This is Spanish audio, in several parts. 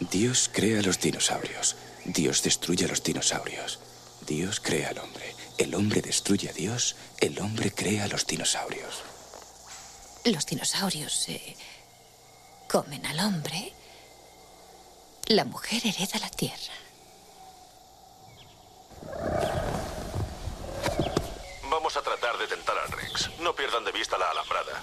Dios crea los dinosaurios. Dios destruye a los dinosaurios. Dios crea al hombre. El hombre destruye a Dios. El hombre crea a los dinosaurios. Los dinosaurios se comen al hombre. La mujer hereda la tierra. Vamos a tratar de tentar al Rex. No pierdan de vista la alambrada.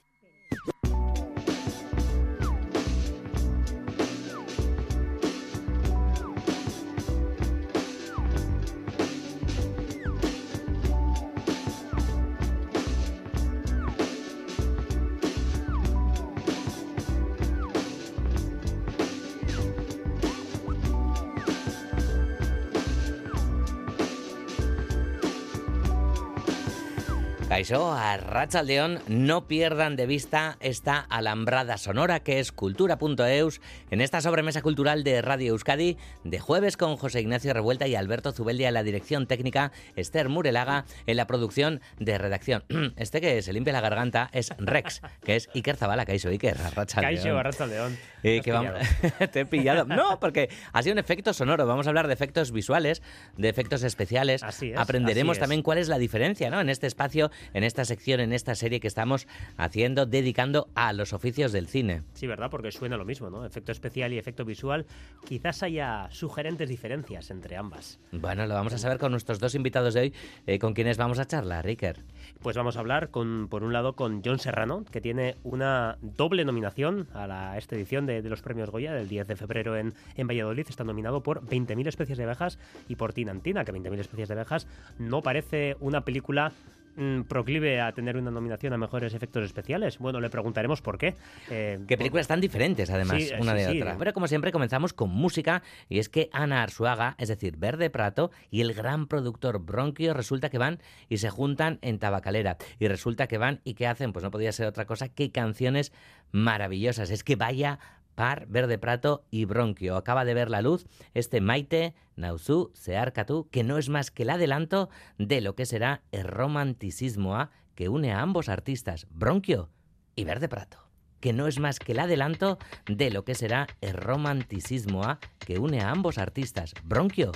Caixó, a León, no pierdan de vista esta alambrada sonora que es cultura.eus en esta sobremesa cultural de Radio Euskadi de jueves con José Ignacio Revuelta y Alberto Zubeldia en la dirección técnica, Esther Murelaga en la producción de redacción. Este que se limpia la garganta es Rex, que es Iker Zabala, Caixo Iker, Caixo, Arrachaldeón. Eh, que vamos... Te he pillado. No, porque ha sido un efecto sonoro. Vamos a hablar de efectos visuales, de efectos especiales. Así es, Aprenderemos así es. también cuál es la diferencia ¿no? en este espacio en esta sección, en esta serie que estamos haciendo, dedicando a los oficios del cine. Sí, ¿verdad? Porque suena lo mismo, ¿no? Efecto especial y efecto visual. Quizás haya sugerentes diferencias entre ambas. Bueno, lo vamos a saber con nuestros dos invitados de hoy, eh, con quienes vamos a charlar, Riker. Pues vamos a hablar, con, por un lado, con John Serrano, que tiene una doble nominación a, la, a esta edición de, de, los premios Goya del 10 de febrero en, en Valladolid. Está nominado por 20.000 especies de abejas y por Tinantina, que 20.000 especies de abejas no parece una película mm, proclive a tener una nominación a mejores efectos especiales? Bueno, le preguntaremos por qué. Eh, ¿Qué películas tan diferentes, además, sí, una sí, de sí. otra? Pero como siempre, comenzamos con música, y es que Ana Arzuaga, es decir, Verde Prato, y el gran productor Bronquio, resulta que van y se juntan en Tabacalera. Y resulta que van y que hacen, pues no podía ser otra cosa que canciones maravillosas. Es que vaya par Verde Prato y Bronquio. Acaba de ver la luz este Maite, Nauzú, Searcatú, que no es más que el adelanto de lo que será el romanticismo A que une a ambos artistas, Bronquio y Verde Prato. Que no es más que el adelanto de lo que será el romanticismo A que une a ambos artistas, Bronquio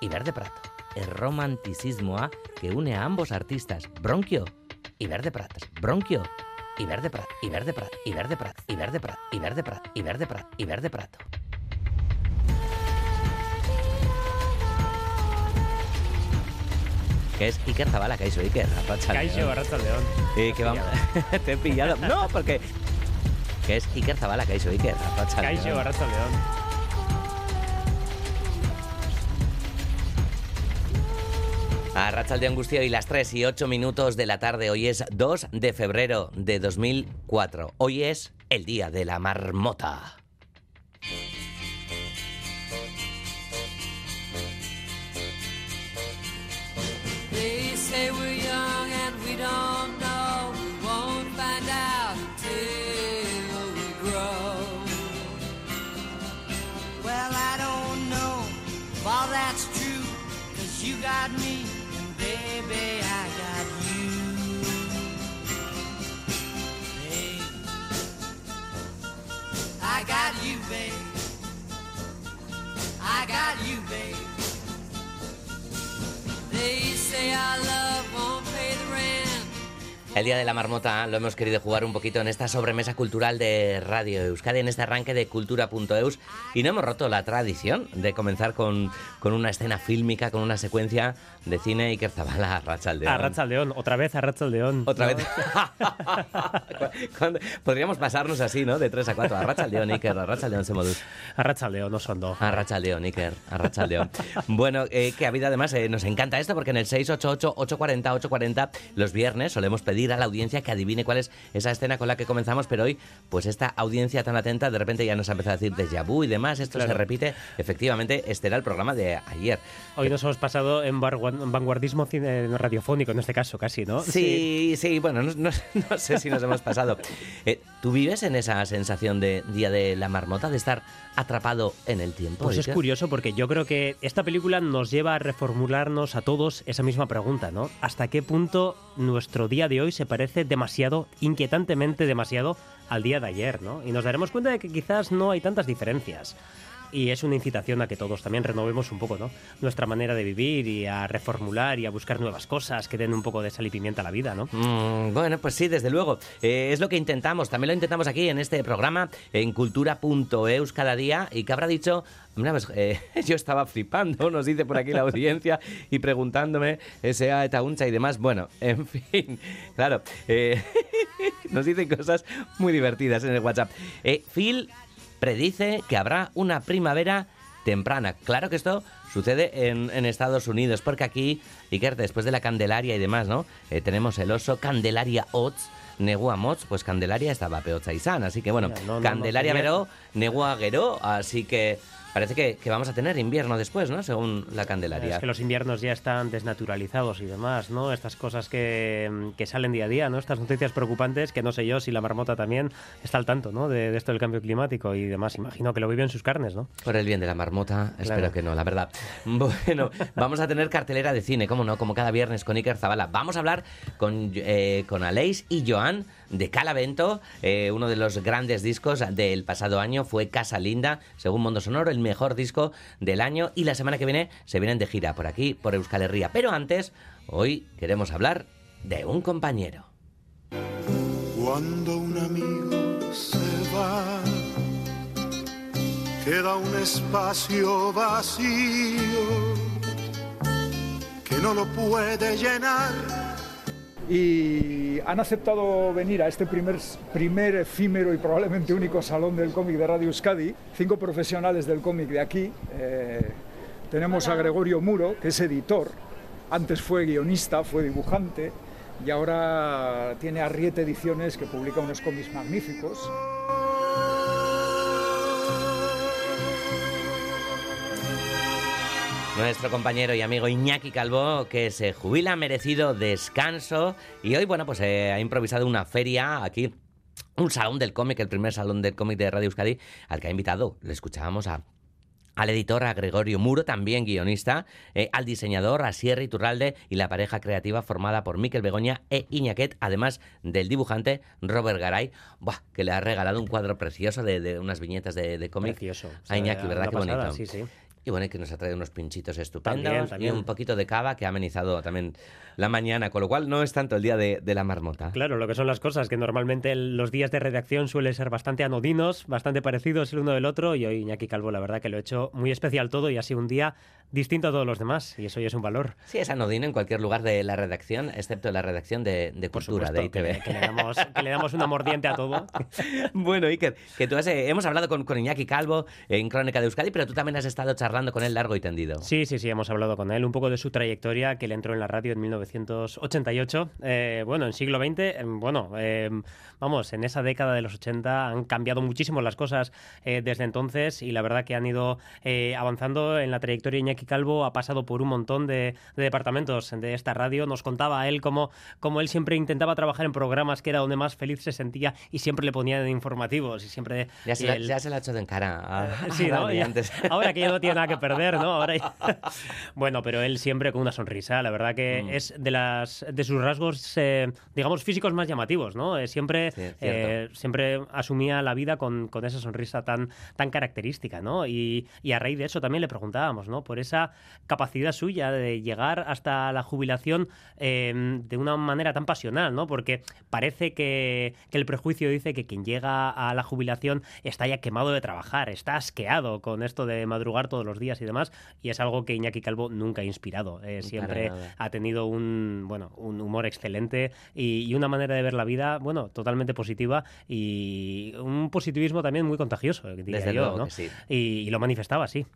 y Verde Prato. El romanticismo A que une a ambos artistas, Bronquio y Verde Prato. Bronquio y verde prato, y verde prato, y verde prato, y verde prato, y verde prato, y verde prato, y verde prato. Que es Iker Zabala, Caixo Iker, Arracha Caixo, Arracha León. Eh, que vamos... Te he pillado. No, porque... Que es Iker Zabala, Caixo Iker, Arracha Caixo, Arracha León. A Rachel de Angustio y las 3 y 8 minutos de la tarde. Hoy es 2 de febrero de 2004. Hoy es el día de la marmota. El Día de la Marmota lo hemos querido jugar un poquito en esta sobremesa cultural de Radio Euskadi, en este arranque de cultura.eus, y no hemos roto la tradición de comenzar con, con una escena fílmica, con una secuencia de cine y que Zabala a Rachaldeón. A Rachaldeón, otra vez a Rachaldeón. Otra vez. Podríamos pasarnos así, ¿no? De 3 a 4. A Rachaldeón, Iker, a Rachaldeón se modus. A Rachaldeón, no son dos. A Rachaldeón, Iker, a Rachaldeón. Bueno, eh, que ha habido además, eh, nos encanta esto porque en el 688-840-840 los viernes solemos pedir a la audiencia que adivine cuál es esa escena con la que comenzamos, pero hoy, pues esta audiencia tan atenta, de repente ya nos ha empezado a decir déjà vu y demás, esto se repite. Efectivamente, este era el programa de ayer. Hoy nos hemos pasado en en vanguardismo cine- radiofónico, en este caso casi, ¿no? Sí, sí, bueno, no, no- no sé si nos hemos pasado. Eh, ¿Tú vives en esa sensación de Día de la Marmota, de estar atrapado en el tiempo? Pues es curioso porque yo creo que esta película nos lleva a reformularnos a todos esa misma pregunta, ¿no? ¿Hasta qué punto nuestro día de hoy se parece demasiado, inquietantemente demasiado, al día de ayer, ¿no? Y nos daremos cuenta de que quizás no hay tantas diferencias. Y es una incitación a que todos también renovemos un poco, ¿no? Nuestra manera de vivir y a reformular y a buscar nuevas cosas que den un poco de sal y pimienta a la vida, ¿no? Mm, bueno, pues sí, desde luego. Eh, es lo que intentamos. También lo intentamos aquí en este programa, en cultura.eus cada día. ¿Y qué habrá dicho? Mira, pues, eh, yo estaba flipando, nos dice por aquí la audiencia, y preguntándome ese a eta uncha y demás. Bueno, en fin, claro, eh, nos dicen cosas muy divertidas en el WhatsApp. Phil predice que habrá una primavera temprana. Claro que esto sucede en, en Estados Unidos, porque aquí, Iker, después de la Candelaria y demás, ¿no? Eh, tenemos el oso Candelaria Ots, Negua Mots, pues Candelaria estaba peotza y san, así que bueno, Mira, no, no, Candelaria no, Veró, Negua Gueró, así que parece que, que vamos a tener invierno después, ¿no? Según la Candelaria. Es que los inviernos ya están desnaturalizados y demás, ¿no? Estas cosas que, que salen día a día, ¿no? Estas noticias preocupantes que no sé yo si la marmota también está al tanto, ¿no? De, de esto del cambio climático y demás. Imagino que lo vive en sus carnes, ¿no? Por el bien de la marmota, espero Claro. que no, la verdad. Bueno, vamos a tener cartelera de cine, como no, como cada viernes con Iker Zabala. Vamos a hablar con, eh, con Aleix y Joan de Calavento. Eh, uno de los grandes discos del pasado año fue Casa Linda, según Mundo Sonoro, el mejor disco del año. Y la semana que viene se vienen de gira por aquí, por Euskal Herria. Pero antes, hoy queremos hablar de un compañero. Cuando un amigo se va, queda un espacio vacío que no lo puede llenar. y han aceptado venir a este primer, primer efímero y probablemente único salón del cómic de Radio Euskadi, cinco profesionales del cómic de aquí. Eh, tenemos a Gregorio Muro, que es editor, antes fue guionista, fue dibujante y ahora tiene Arriete Ediciones, que publica unos cómics magníficos. Nuestro compañero y amigo Iñaki Calvo, que se jubila merecido descanso y hoy, bueno, pues eh, ha improvisado una feria aquí, un salón del cómic, el primer salón del cómic de Radio Euskadi, al que ha invitado, le escuchábamos a al editor, a Gregorio Muro, también guionista, eh, al diseñador, a Sierra Iturralde y la pareja creativa formada por Miquel Begoña e Iñaquet, además del dibujante Robert Garay, buah, que le ha regalado un cuadro precioso de, de unas viñetas de, de cómic Precioso. O a Iñaki, ¿verdad? Qué pasada, bonito. Sí, sí. Y bueno, que nos ha traído unos pinchitos estupendos También, también. y un poquito de cava que ha amenizado también la mañana, con lo cual no es tanto el día de, de la marmota. Claro, lo que son las cosas, que normalmente los días de redacción suelen ser bastante anodinos, bastante parecidos el uno del otro, y hoy Iñaki Calvo, la verdad que lo he hecho muy especial todo y ha sido un día distinto a todos los demás, y eso ya es un valor. Sí, es anodino en cualquier lugar de la redacción, excepto la redacción de, de Cultura, de supuesto, ITV. que, que le damos, que le damos una mordiente a todo. Bueno, Iker, que tú has, eh, hemos hablado con, con Iñaki Calvo en Crónica de Euskadi, pero tú también has estado charlando con él largo y tendido. Sí, sí, sí, hemos hablado con él un poco de su trayectoria, que le entró en la radio en 1988. Eh, bueno, en siglo XX, eh, bueno, eh, vamos, en esa década de los 80 han cambiado muchísimo las cosas eh, desde entonces y la verdad que han ido eh, avanzando en la trayectoria. Iñaki Calvo ha pasado por un montón de, de departamentos de esta radio. Nos contaba a él cómo, cómo él siempre intentaba trabajar en programas que era donde más feliz se sentía y siempre le ponían informativos y siempre... Ya se, la, él- ya se la ha hecho de encara a, a Sí, ¿no? Dani Ya- antes. Ahora que ya no tiene nada que perder, ¿no? Ahora ya- bueno, pero él siempre con una sonrisa. La verdad que Mm. es de las de sus rasgos, eh, digamos, físicos más llamativos, ¿no? Eh, siempre, Sí, eh, siempre asumía la vida con, con esa sonrisa tan, tan característica, ¿no? Y, y a raíz de eso también le preguntábamos, ¿no? Por esa capacidad suya de llegar hasta la jubilación eh, de una manera tan pasional, ¿no? Porque parece que, que el prejuicio dice que quien llega a la jubilación está ya quemado de trabajar, está asqueado con esto de madrugar todos los días y demás, y es algo que Iñaki Calvo nunca ha inspirado. Eh, siempre ha tenido un, bueno, un humor excelente y, y una manera de ver la vida, bueno, totalmente positiva y un positivismo también muy contagioso, diría Desde yo, luego ¿no? que sí. Y, y lo manifestaba así.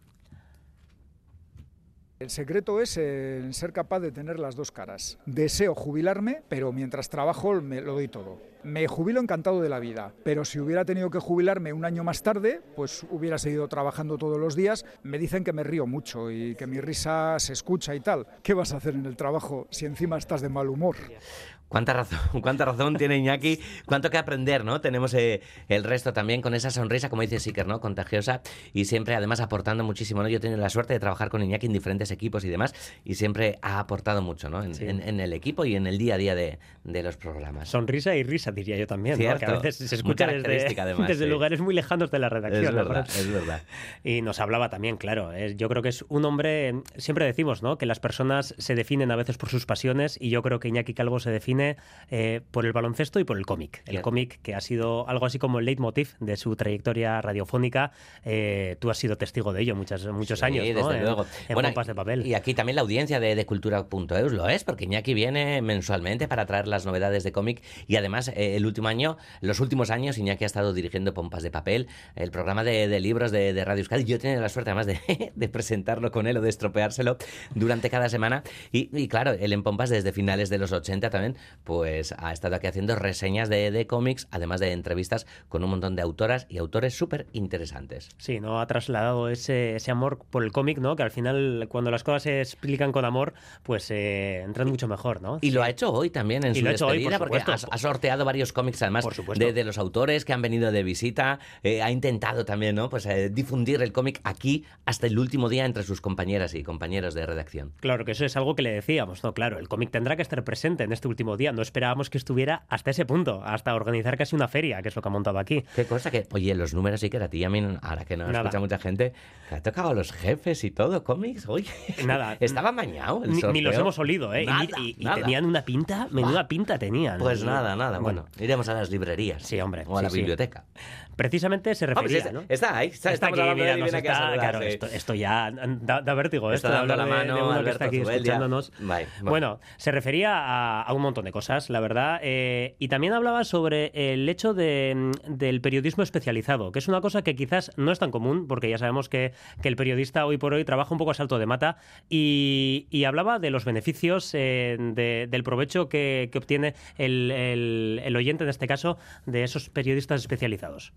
El secreto es ser capaz de tener las dos caras. Deseo jubilarme, pero mientras trabajo me lo doy todo. Me jubilo encantado de la vida, pero si hubiera tenido que jubilarme un año más tarde, pues hubiera seguido trabajando todos los días. Me dicen que me río mucho y que mi risa se escucha y tal. ¿Qué vas a hacer en el trabajo si encima estás de mal humor? Cuánta razón, cuánta razón tiene Iñaki, cuánto que aprender, ¿no? Tenemos eh, el resto también con esa sonrisa, como dice Siker, ¿no? Contagiosa y siempre además aportando muchísimo, ¿no? Yo he tenido la suerte de trabajar con Iñaki en diferentes equipos y demás y siempre ha aportado mucho, ¿no? En, Sí. en- en el equipo y en el día a día de, de los programas. Sonrisa y risa, diría yo también, ¿no? que a veces se escucha desde, además, desde sí. lugares muy lejanos de la redacción. Es ¿no? verdad, es verdad. Y nos hablaba también, claro. es- yo creo que es un hombre. Siempre decimos, ¿no? Que las personas se definen a veces por sus pasiones y yo creo que Iñaki Calvo se define eh, por el baloncesto y por el cómic. El cómic que ha sido algo así como el leitmotiv de su trayectoria radiofónica. Eh, tú has sido testigo de ello muchas, muchos Sí, años, ¿no? desde En- luego. En, Bueno, pompas de papel. Y aquí también la audiencia de, de Cultura.eus lo es, porque Iñaki viene mensualmente para traer las novedades de cómic y además eh, el último año, los últimos años, Iñaki ha estado dirigiendo Pompas de Papel, el programa de, de libros de, de Radio Euskadi. Yo he tenido la suerte además de, de presentarlo con él o de estropeárselo durante cada semana. Y, y claro, él en Pompas desde finales de los 80 también, pues ha estado aquí haciendo reseñas de, de cómics, además de entrevistas con un montón de autoras y autores súper interesantes. Sí, ¿no? Ha trasladado ese, ese amor por el cómic, ¿no? Que al final, cuando las cosas se explican con amor, pues eh, entran mucho mejor, ¿no? Y lo ha hecho hoy también en Y su lo ha hecho hoy, despedida, por porque ha, ha sorteado varios cómics, además, Por supuesto. de, de los autores que han venido de visita. Eh, ha intentado también, ¿no? Pues eh, difundir el cómic aquí hasta el último día entre sus compañeras y compañeros de redacción. Claro, que eso es algo que le decíamos, ¿no? Claro, el cómic tendrá que estar presente en este último día. No esperábamos que estuviera hasta ese punto, hasta organizar casi una feria, que es lo que ha montado aquí. Qué cosa que, oye, los números sí que era a ti, a mí, ahora que no Nada. escucha mucha gente, que ha tocado a los jefes y todo, cómics, oye. Nada. Estaba mañado el Ni, ni los hemos olido, ¿eh? Y- Nada, y, y nada. tenían una pinta, menuda pinta tenían. Pues nada, nada. Bueno, iremos a las librerías. Sí, hombre, O a sí, la sí. Precisamente se Hombre, refería, está ahí, aquí, de claro, esto, esto ya da, da vértigo, Está esto dando de- de, que está aquí escuchándonos. Bueno. Bueno, se refería a, a un montón de cosas, la verdad, eh, y también hablaba sobre el hecho de, del periodismo especializado, que es una cosa que quizás no es tan común, porque ya sabemos que, que el periodista hoy por hoy trabaja un poco a salto de mata, y, y hablaba de los beneficios, eh, de- del provecho que, que obtiene el, el- el oyente, en este caso, de esos periodistas especializados.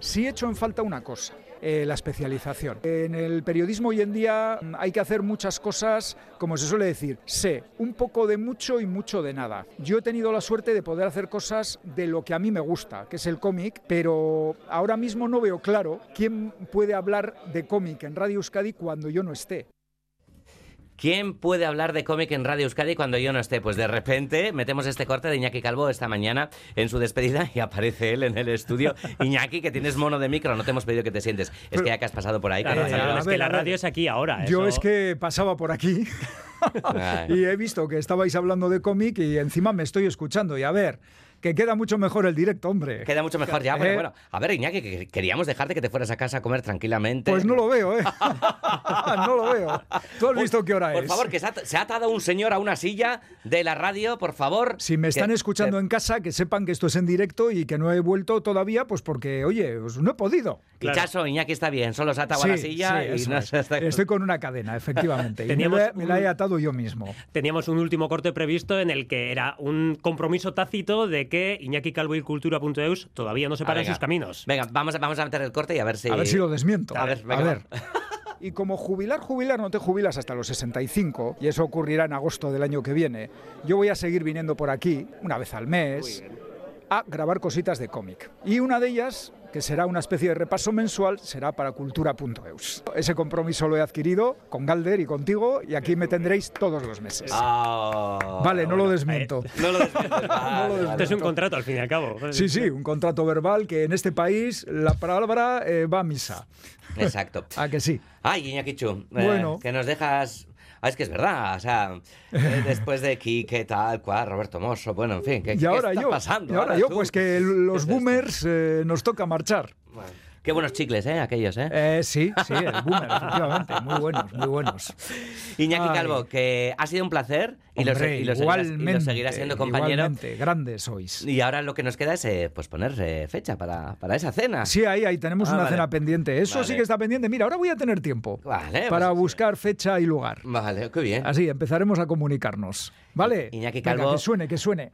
Sí he hecho en falta una cosa, eh, la especialización. En el periodismo hoy en día mm, hay que hacer muchas cosas, como se suele decir, sé un poco de mucho y mucho de nada. Yo he tenido la suerte de poder hacer cosas de lo que a mí me gusta, que es el cómic, pero ahora mismo no veo claro quién puede hablar de cómic en Radio Euskadi cuando yo no esté. ¿Quién puede hablar de cómic en Radio Euskadi cuando yo no esté? Pues de repente metemos este corte de Iñaki Calvo esta mañana en su despedida y aparece él en el estudio. Iñaki, que tienes mono de micro, no te hemos pedido que te sientes. Es Pero- que ya que has pasado por ahí. que has Eh, salido- es que la radio es aquí ahora. Yo eso- es que pasaba por aquí y he visto que estabais hablando de cómic y encima me estoy escuchando. Y a ver, que queda mucho mejor el directo, hombre. Queda mucho mejor ya. Bueno, Eh, bueno. A ver, Iñaki, que queríamos dejarte que te fueras a casa a comer tranquilamente. Pues no lo veo, ¿eh? no lo veo. ¿Tú has visto qué hora Por es? favor, que se ha, se ha atado un señor a una silla de la radio, por favor. Si me están Que- escuchando en casa, que sepan que esto es en directo y que no he vuelto todavía, pues porque, oye, pues no he podido. Y Chaso, Iñaki está bien, solo se ha atado a la Sí, silla sí, y no es. se está... Estoy con una cadena, efectivamente. y me Teníamos la, me la he atado yo mismo. Teníamos un último corte previsto en el que era un compromiso tácito de que Iñaki Calvo y Cultura.eus todavía no separan venga. sus caminos. Venga, vamos a, vamos a meter el corte y a ver si... A ver si lo desmiento. A ver, a venga, ver. va. Y como jubilar, jubilar, no te jubilas hasta los 65, y eso ocurrirá en agosto del año que viene, yo voy a seguir viniendo por aquí, una vez al mes, a grabar cositas de cómic. Y una de ellas, que será una especie de repaso mensual, será para cultura.eus. Ese compromiso lo he adquirido con Galder y contigo, y aquí me tendréis todos los meses. Ah, vale, no bueno. lo desmiento. No lo desmientes, vale, vale. Esto es un contrato, al fin y al cabo. Sí, sí, un contrato verbal que en este país la palabra eh, va a misa. Exacto. ¿A que sí? Ay, Iñaki Chu, eh, Bueno. que nos dejas... Ah, es que es verdad, o sea, eh, después de Quique, tal cual, Roberto Mosso, bueno, en fin, ¿qué, Y qué ahora está yo, pasando? y ahora yo, tú? pues que los boomers eh, nos toca marchar. Bueno, Qué buenos chicles, ¿eh? Aquellos, ¿eh? Eh, sí, sí, el boomer, efectivamente. Muy buenos, muy buenos. Iñaki Ay. Calvo, que ha sido un placer y, Hombre, y lo seguirás, y lo seguirás siendo compañero. Igualmente, grandes sois. Y ahora lo que nos queda es eh, pues poner eh, fecha para, para esa cena. Sí, ahí, ahí tenemos Ah, una vale. cena pendiente. Eso sí que está pendiente. Mira, ahora voy a tener tiempo Vale, para pues- buscar fecha y lugar. Vale, qué bien. Así empezaremos a comunicarnos. ¿Vale? Iñaki Venga, Calvo. que suene, que suene.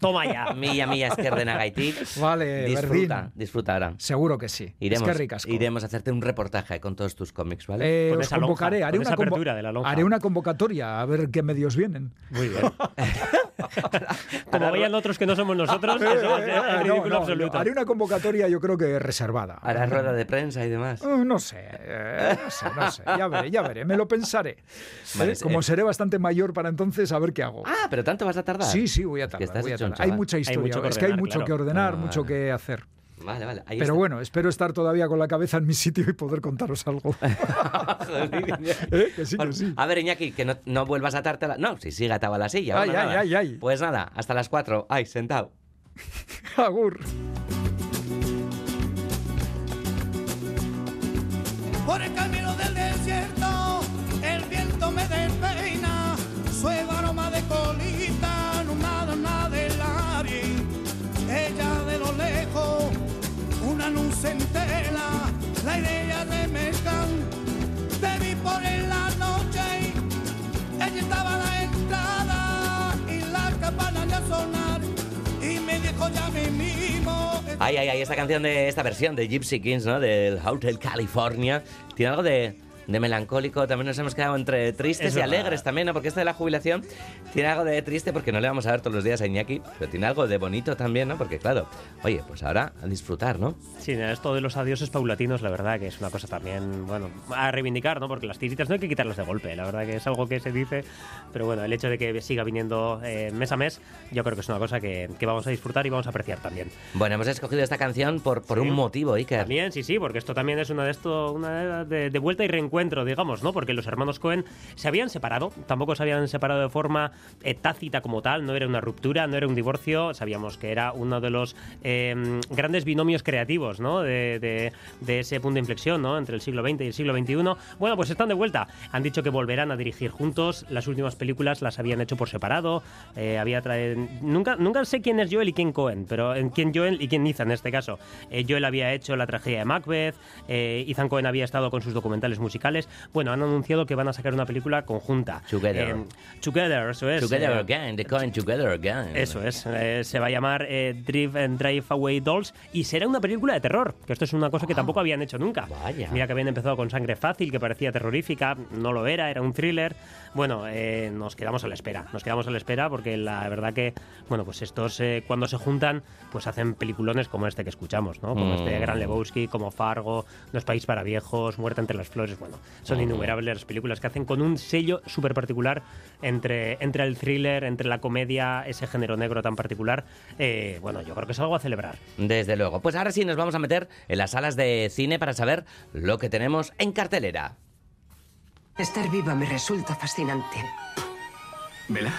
Toma ya. Milla, milla, izquierda, Nagaitik. Vale, Disfruta, Berdín. disfruta ahora. Seguro que sí. Iremos, es que ricasco. iremos a hacerte un reportaje con todos tus cómics, ¿vale? Eh, Con os esa lonja, convocaré, haré, con una esa convo- de la lonja. haré una convocatoria a ver qué medios vienen. Muy bien. Como vayan otros que no somos nosotros, eso va a ser Eh, el no, ridículo no, absoluto. haré una convocatoria yo creo que reservada. Harás rueda de prensa y demás. Eh, No sé, eh, no sé, no sé. Ya veré, ya veré, me lo pensaré. Vale, Eh, Como eh. seré bastante mayor para entonces, a ver qué hago. Ah, pero tanto vas a tardar. Sí, sí, voy a que tardar. estás voy a hecho Hay mucha historia, mucho es que hay mucho claro. que ordenar, Ah, mucho vale. que hacer. Vale, vale. Ahí Pero está. bueno, espero estar todavía con la cabeza en mi sitio y poder contaros algo. Eh, que sí, que sí. A ver, Iñaki, que no, no vuelvas a atarte a la... No, si sigue atado a la silla. Ay, bueno, ay, nada. ay, ay. Pues nada, hasta las cuatro. Ay, sentado. Agur. Por el camino del desierto, Ay, ay, esta canción de esta versión de Gypsy Kings, ¿no? Del Hotel California, tiene algo de, de melancólico. También nos hemos quedado entre tristes Es y verdad. alegres también, ¿no? Porque esta de la jubilación tiene algo de triste porque no le vamos a ver todos los días a Iñaki, pero tiene algo de bonito también, ¿no? Porque claro, oye, pues ahora a disfrutar, ¿no? Sí, esto de los adioses paulatinos, la verdad que es una cosa también, bueno, a reivindicar, ¿no? Porque las tiritas no hay que quitarlas de golpe, la verdad que es algo que se dice, pero bueno, el hecho de que siga viniendo eh, mes a mes, yo creo que es una cosa que, que vamos a disfrutar y vamos a apreciar también. Bueno, hemos escogido esta canción por, por Sí. un motivo, Iker. También, sí, sí, porque esto también es una de esto, una de, de vuelta y reencuentro, digamos, ¿no? Porque los hermanos Cohen se habían separado, tampoco se habían separado de forma eh, tácita como tal, no era una ruptura, no era un divorcio, sabíamos que era uno de los eh, grandes binomios creativos, ¿no? De, de- de ese punto de inflexión, ¿no? Entre el siglo XX y el siglo XXI. Bueno, pues están de vuelta. Han dicho que volverán a dirigir juntos. Las últimas películas las habían hecho por separado. Eh, había nunca, nunca sé quién es Joel y quién Cohen, pero en quién Joel y quién Ethan en este caso. Eh, Joel había hecho la tragedia de Macbeth, eh, Ethan Cohen había estado con sus documentales musicales. Bueno, han anunciado que van a sacar una película conjunta. Together. Eh, together, eso es. Together Eh, again, the Cohen Together again. eso es, eh, se va a llamar eh, Drive and Drive Away Dolls y será una película de terror, que esto es una cosa que tampoco habían hecho nunca. Vaya. Mira que habían empezado con Sangre Fácil, que parecía terrorífica, no lo era, era un thriller. Bueno, eh, nos quedamos a la espera, nos quedamos a la espera porque la verdad que, bueno, pues estos eh, cuando se juntan, pues hacen peliculones como este que escuchamos, ¿no? Como Mm. este Gran Lebowski, como Fargo, Los Países para Viejos, Muerte entre las Flores, bueno, son innumerables las películas que hacen con un sello súper particular entre, entre el thriller, entre la comedia, ese género negro tan particular. Eh, bueno, yo creo que es algo a celebrar. Desde luego. Pues ahora sí nos vamos a meter en las salas de cine para saber lo que tenemos en cartelera. Estar viva me resulta fascinante. ¿Vela?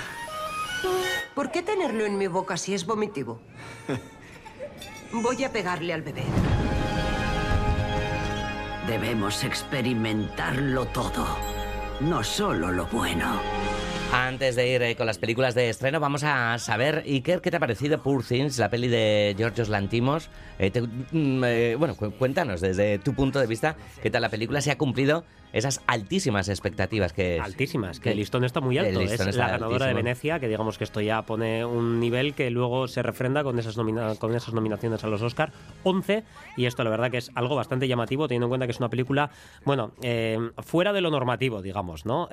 ¿Por qué tenerlo en mi boca si es vomitivo? Voy a pegarle al bebé. Debemos experimentarlo todo, no solo lo bueno. Antes de ir eh, con las películas de estreno, vamos a saber, Iker, ¿qué te ha parecido Poor Things, la peli de Georgios Lantimos? Eh, te- mm, eh, bueno, cu- cuéntanos desde tu punto de vista qué tal la película, si ha cumplido esas altísimas expectativas que... Altísimas, que el listón está muy alto. Es la ganadora de. Venecia, que digamos que esto ya pone un nivel que luego se refrenda con esas, nomina- con esas nominaciones a los Oscar. 11, y esto la verdad que es algo bastante llamativo, teniendo en cuenta que es una película, bueno, fuera de lo normativo, digamos, ¿no?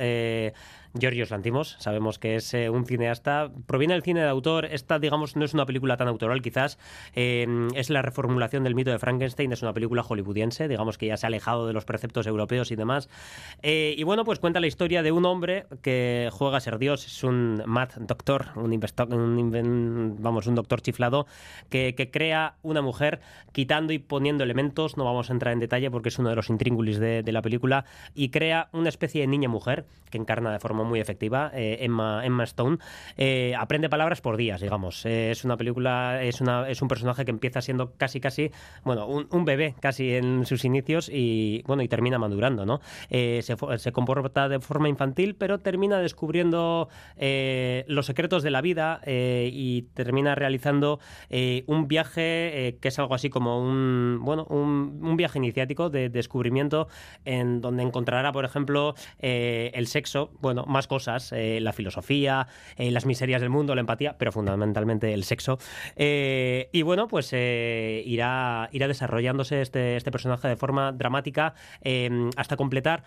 Giorgios Lantimos, sabemos que es eh, un cineasta, proviene del cine de autor, esta, digamos, no es una película tan autoral, quizás, eh, es la reformulación del mito de Frankenstein, es una película hollywoodiense, digamos que ya se ha alejado de los preceptos europeos y demás. Eh, y bueno, pues cuenta la historia de un hombre que juega a ser Dios, es un mad doctor, un, un vamos, un doctor chiflado que, crea una mujer quitando y poniendo elementos, no vamos a entrar en detalle porque es uno de los intríngulis de, de la película, y crea una especie de niña-mujer que encarna de forma muy efectiva eh, Emma, Emma Stone. Eh, aprende palabras por días, digamos. Eh, es una película, es, una, es un personaje que empieza siendo casi, casi, bueno, un, bebé casi en sus inicios y, bueno, y termina madurando, ¿no? Eh, se, comporta de forma infantil, pero termina descubriendo los secretos de la vida y termina realizando un viaje que es algo así como un, bueno, un, viaje iniciático de descubrimiento en donde encontrará, por ejemplo, el sexo, bueno, más cosas, eh, la filosofía, eh, las miserias del mundo, la empatía, pero fundamentalmente el sexo. Eh, y bueno, pues irá, irá desarrollándose este, este personaje de forma dramática eh, hasta completar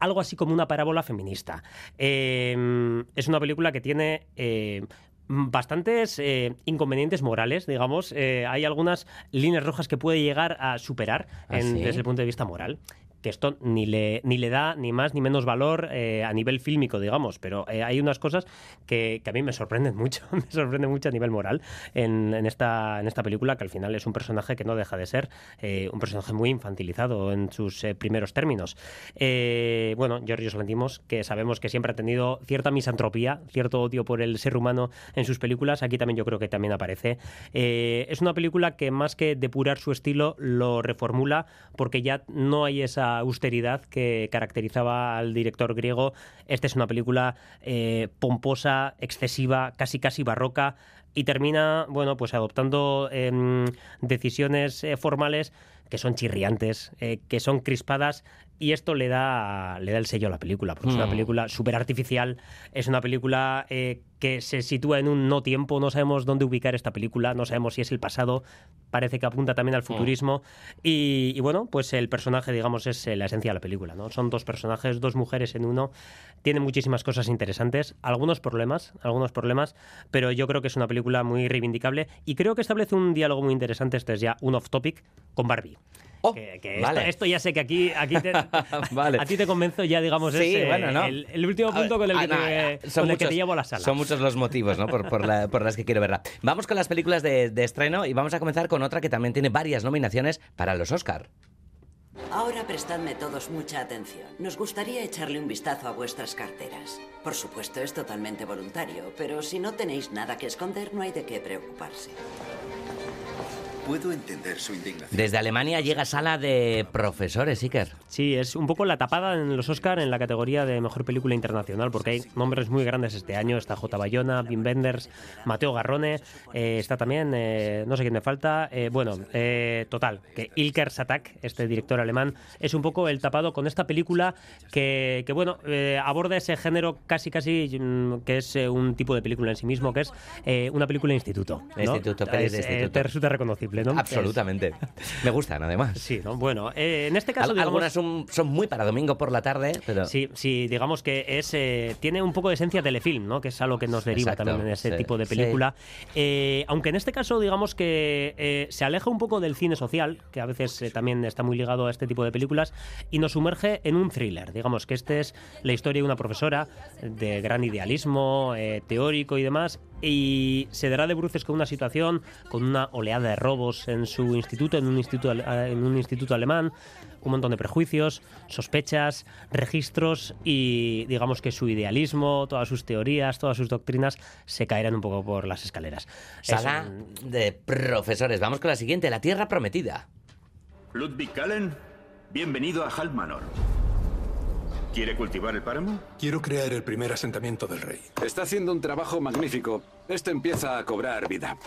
algo así como una parábola feminista. Eh, es una película que tiene... bastantes eh, inconvenientes morales, digamos. Eh, hay algunas líneas rojas que puede llegar a superar ¿Ah, en- sí? desde el punto de vista moral. Que esto ni le, ni le da ni más ni menos valor eh, a nivel fílmico, digamos, pero eh, hay unas cosas que, que a mí me sorprenden mucho, me sorprende mucho a nivel moral en, en esta, en esta película, que al final es un personaje que no deja de ser eh, un personaje muy infantilizado en sus primeros términos. Bueno, Giorgio Lantimos, que sabemos que siempre ha tenido cierta misantropía, cierto odio por el ser humano en sus películas, aquí también yo creo que también aparece. Es una película que más que depurar su estilo, lo reformula porque ya no hay esa austeridad que caracterizaba al director griego. Esta es una película eh, pomposa, excesiva, casi casi barroca y termina, bueno, pues adoptando em, decisiones eh, formales que son chirriantes, eh, que son crispadas y esto le da, le da el sello a la película, porque es una Mm. película súper artificial, es una película eh, que se sitúa en un no tiempo, no sabemos dónde ubicar esta película, no sabemos si es el pasado, parece que apunta también al futurismo y, y bueno, pues el personaje, digamos, es eh, la esencia de la película, ¿no? Son dos personajes, dos mujeres en uno, tiene muchísimas cosas interesantes, algunos problemas, algunos problemas, pero yo creo que es una película muy reivindicable y creo que establece un diálogo muy interesante, este es ya un off topic, con Barbie. Que, que esto- vale. esto, ya sé que aquí, aquí te- Vale. a ti te convenzo ya, digamos, Sí, es eh, bueno, ¿no? el, el último punto con el, que, Ah, te, con el que muchos- te llevo a la sala. Son muchos los motivos, ¿no? Por, por la- por las que quiero verla. Vamos con las películas de, de estreno y vamos a comenzar con otra que también tiene varias nominaciones para los Oscar. Ahora prestadme todos mucha atención. Nos gustaría echarle un vistazo a vuestras carteras. Por supuesto, es totalmente voluntario, pero si no tenéis nada que esconder, no hay de qué preocuparse. Puedo entender su indignación. Desde Alemania llega sala de profesores, Iker. Sí, es un poco la tapada en los Oscar en la categoría de mejor película internacional, porque hay nombres muy grandes este año. Está J. Bayona, Wim Wenders, Mateo Garrone, eh, está también, eh, no sé quién me falta. eh, bueno, eh, total, que Ilker Satak, este director alemán, es un poco el tapado con esta película que, que, bueno, eh, aborda ese género casi, casi, mm, que es un tipo de película en sí mismo, que es eh, una película instituto. ¿no? Instituto, pelis de eh, instituto. te resulta reconocible, Absolutamente. Me gustan, además. Sí, ¿no? Bueno, eh, en este caso, Al- digamos- Algunas son, son muy para domingo por la tarde, pero... Sí, sí, digamos que es eh, tiene un poco de esencia telefilm, ¿no? Que es algo que nos deriva Exacto, también en ese sí, tipo de sí. película. Eh, aunque en este caso, digamos que eh, se aleja un poco del cine social, que a veces eh, también está muy ligado a este tipo de películas, y nos sumerge en un thriller. Digamos que este es la historia de una profesora de gran idealismo eh, teórico y demás, y se dará de bruces con una situación, con una oleada de robos en su instituto, en un instituto, eh, en un instituto alemán, un montón de prejuicios, sospechas, registros y digamos que su idealismo, todas sus teorías, todas sus doctrinas se caerán un poco por las escaleras. Es Sala un- de profesores. Vamos con la siguiente, La Tierra Prometida. Ludwig Kallen, bienvenido a Hal Manor. ¿Quiere cultivar el páramo? Quiero crear el primer asentamiento del rey. Está haciendo un trabajo magnífico. Esto empieza a cobrar vida.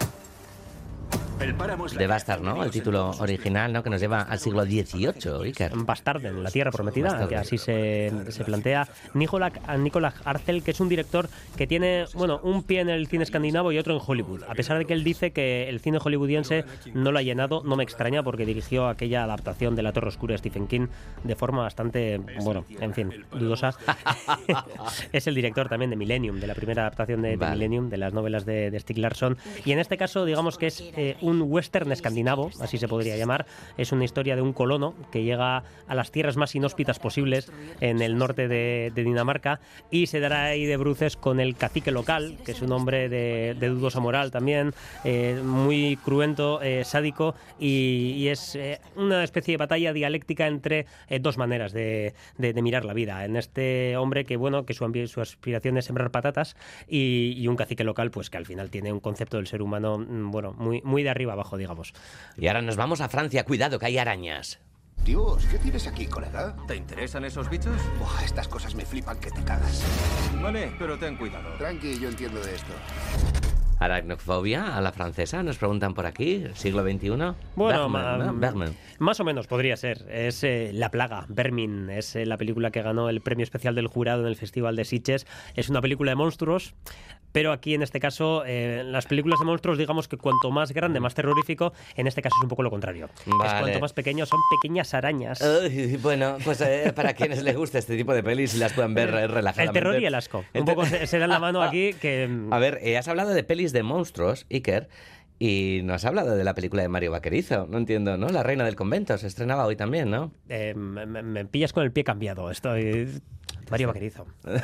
De Bastard, ¿no? El título original, ¿no? Que nos lleva al siglo XVIII, Iker. Bastarden, la tierra prometida, Bastarden. que así se, se plantea. Nicolás Nicolás Arcel, que es un director que tiene, bueno, un pie en el cine escandinavo y otro en Hollywood. A pesar de que él dice que el cine hollywoodiense no lo ha llenado, no me extraña porque dirigió aquella adaptación de La Torre Oscura de Stephen King de forma bastante, bueno, en fin, dudosa. es el director también de Millennium, de la primera adaptación de, de Vale. Millennium, de las novelas de, de Stieg Larsson. Y en este caso, digamos que es eh, un western escandinavo, así se podría llamar. Es una historia de un colono que llega a las tierras más inhóspitas posibles en el norte de, Dinamarca y se dará ahí de bruces con el cacique local, que es un hombre de, de dudosa moral también, eh, muy cruento, eh, sádico y, es eh, una especie de batalla dialéctica entre dos maneras de, mirar la vida. En este hombre que, bueno, que su, aspiración es sembrar patatas y, y un cacique local, pues que al final tiene un concepto del ser humano, mm, bueno, muy, muy de arriba abajo, digamos. Y ahora nos vamos a Francia. Cuidado, que hay arañas. Dios, ¿qué tienes aquí, colega? ¿Te interesan esos bichos? Buah, estas cosas me flipan que te cagas. Vale, pero ten cuidado. Tranqui, yo entiendo de esto. Aracnofobia a la francesa, nos preguntan por aquí, siglo XXI. Bueno, Bergman, ma- ¿no? Más o menos podría ser. Es eh, La Plaga, Vermin. Es eh, la película que ganó el premio especial del jurado en el Festival de Sitges. Es una película de monstruos, pero aquí en este caso, eh, las películas de monstruos, digamos que cuanto más grande, más terrorífico, en este caso es un poco lo contrario. Es Vale. cuanto más pequeño, son pequeñas arañas. Ay, bueno, pues eh, para quienes les guste este tipo de pelis y las puedan ver eh, el relajadamente. terror y el asco. El Un poco se, se dan la mano aquí que... mm, A ver, eh, has hablado de pelis de monstruos, Iker, y no has hablado de la película de Mario Vaquerizo. No entiendo, ¿no? La Reina del Convento se estrenaba hoy también, ¿no? Eh, me, pillas con el pie cambiado. Estoy. Mario Vaquerizo. Eh,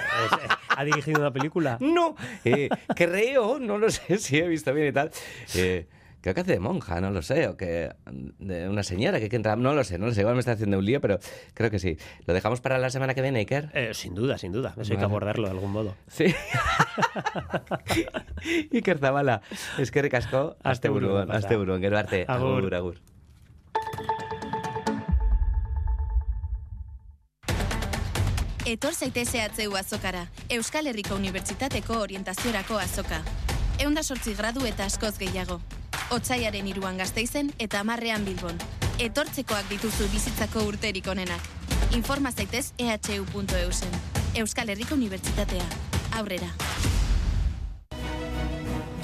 ¿Ha dirigido una película? No, eh, creo, no lo sé si he visto bien y tal. Eh, creo que hace de monja, no lo sé, o que de una señora que, que entra, no lo sé, no lo sé, igual me está haciendo un lío, pero creo que sí. ¿Lo dejamos para la semana que viene, Iker? Eh, sin duda, sin duda. Eso hay que abordarlo de algún modo. Sí. Iker Zabala, es que recascó hasta buruan, hasta buruan, gero arte, Agur. agur, agur. Etor zaiteze atzeu azokara, Euskal Herriko Unibertsitateko orientaziorako azoka. Eunda sortzi gradu eta askoz gehiago. Otsaiaren iruan gazteizen eta amarrean bilbon. Etortzekoak dituzu bizitzako urterik onenak. Informa zaitez ehu.eusen. Euskal Herriko Unibertsitatea. Aurrera.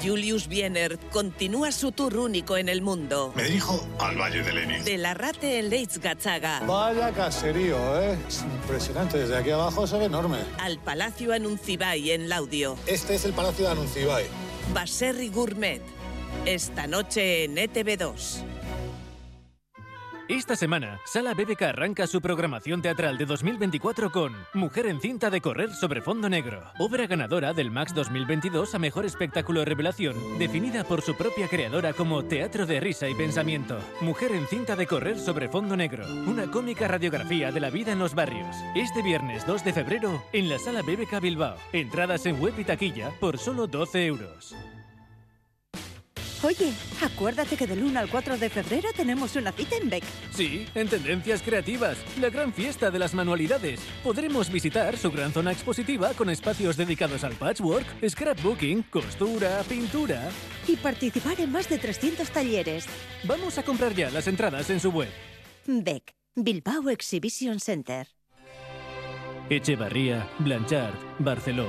Julius Wiener continúa su tour único en el mundo. Me dirijo al Valle de Lenin. De la Rate en Leitz-Gatzaga Vaya caserío, ¿eh? Es impresionante. Desde aquí abajo se ve enorme. al Palacio Anuncibai en Laudio. Este es el Palacio de Anuncibai. Baserri Gourmet. Esta noche en E ETV2. Esta semana, Sala BBK arranca su programación teatral de 2024 con Mujer en cinta de correr sobre fondo negro, obra ganadora del Max 2022 a Mejor Espectáculo Revelación, definida por su propia creadora como Teatro de Risa y Pensamiento. Mujer en cinta de correr sobre fondo negro, una cómica radiografía de la vida en los barrios. Este viernes 2 de febrero en la Sala BBK Bilbao. Entradas en web y taquilla por solo 12 euros. Oye, acuérdate que del 1 al 4 de febrero tenemos una cita en Beck. Sí, en Tendencias Creativas, la gran fiesta de las manualidades. Podremos visitar su gran zona expositiva con espacios dedicados al patchwork, scrapbooking, costura, pintura. Y participar en más de 300 talleres. Vamos a comprar ya las entradas en su web. Beck, Bilbao Exhibition Center. Echevarría, Blanchard, Barceló,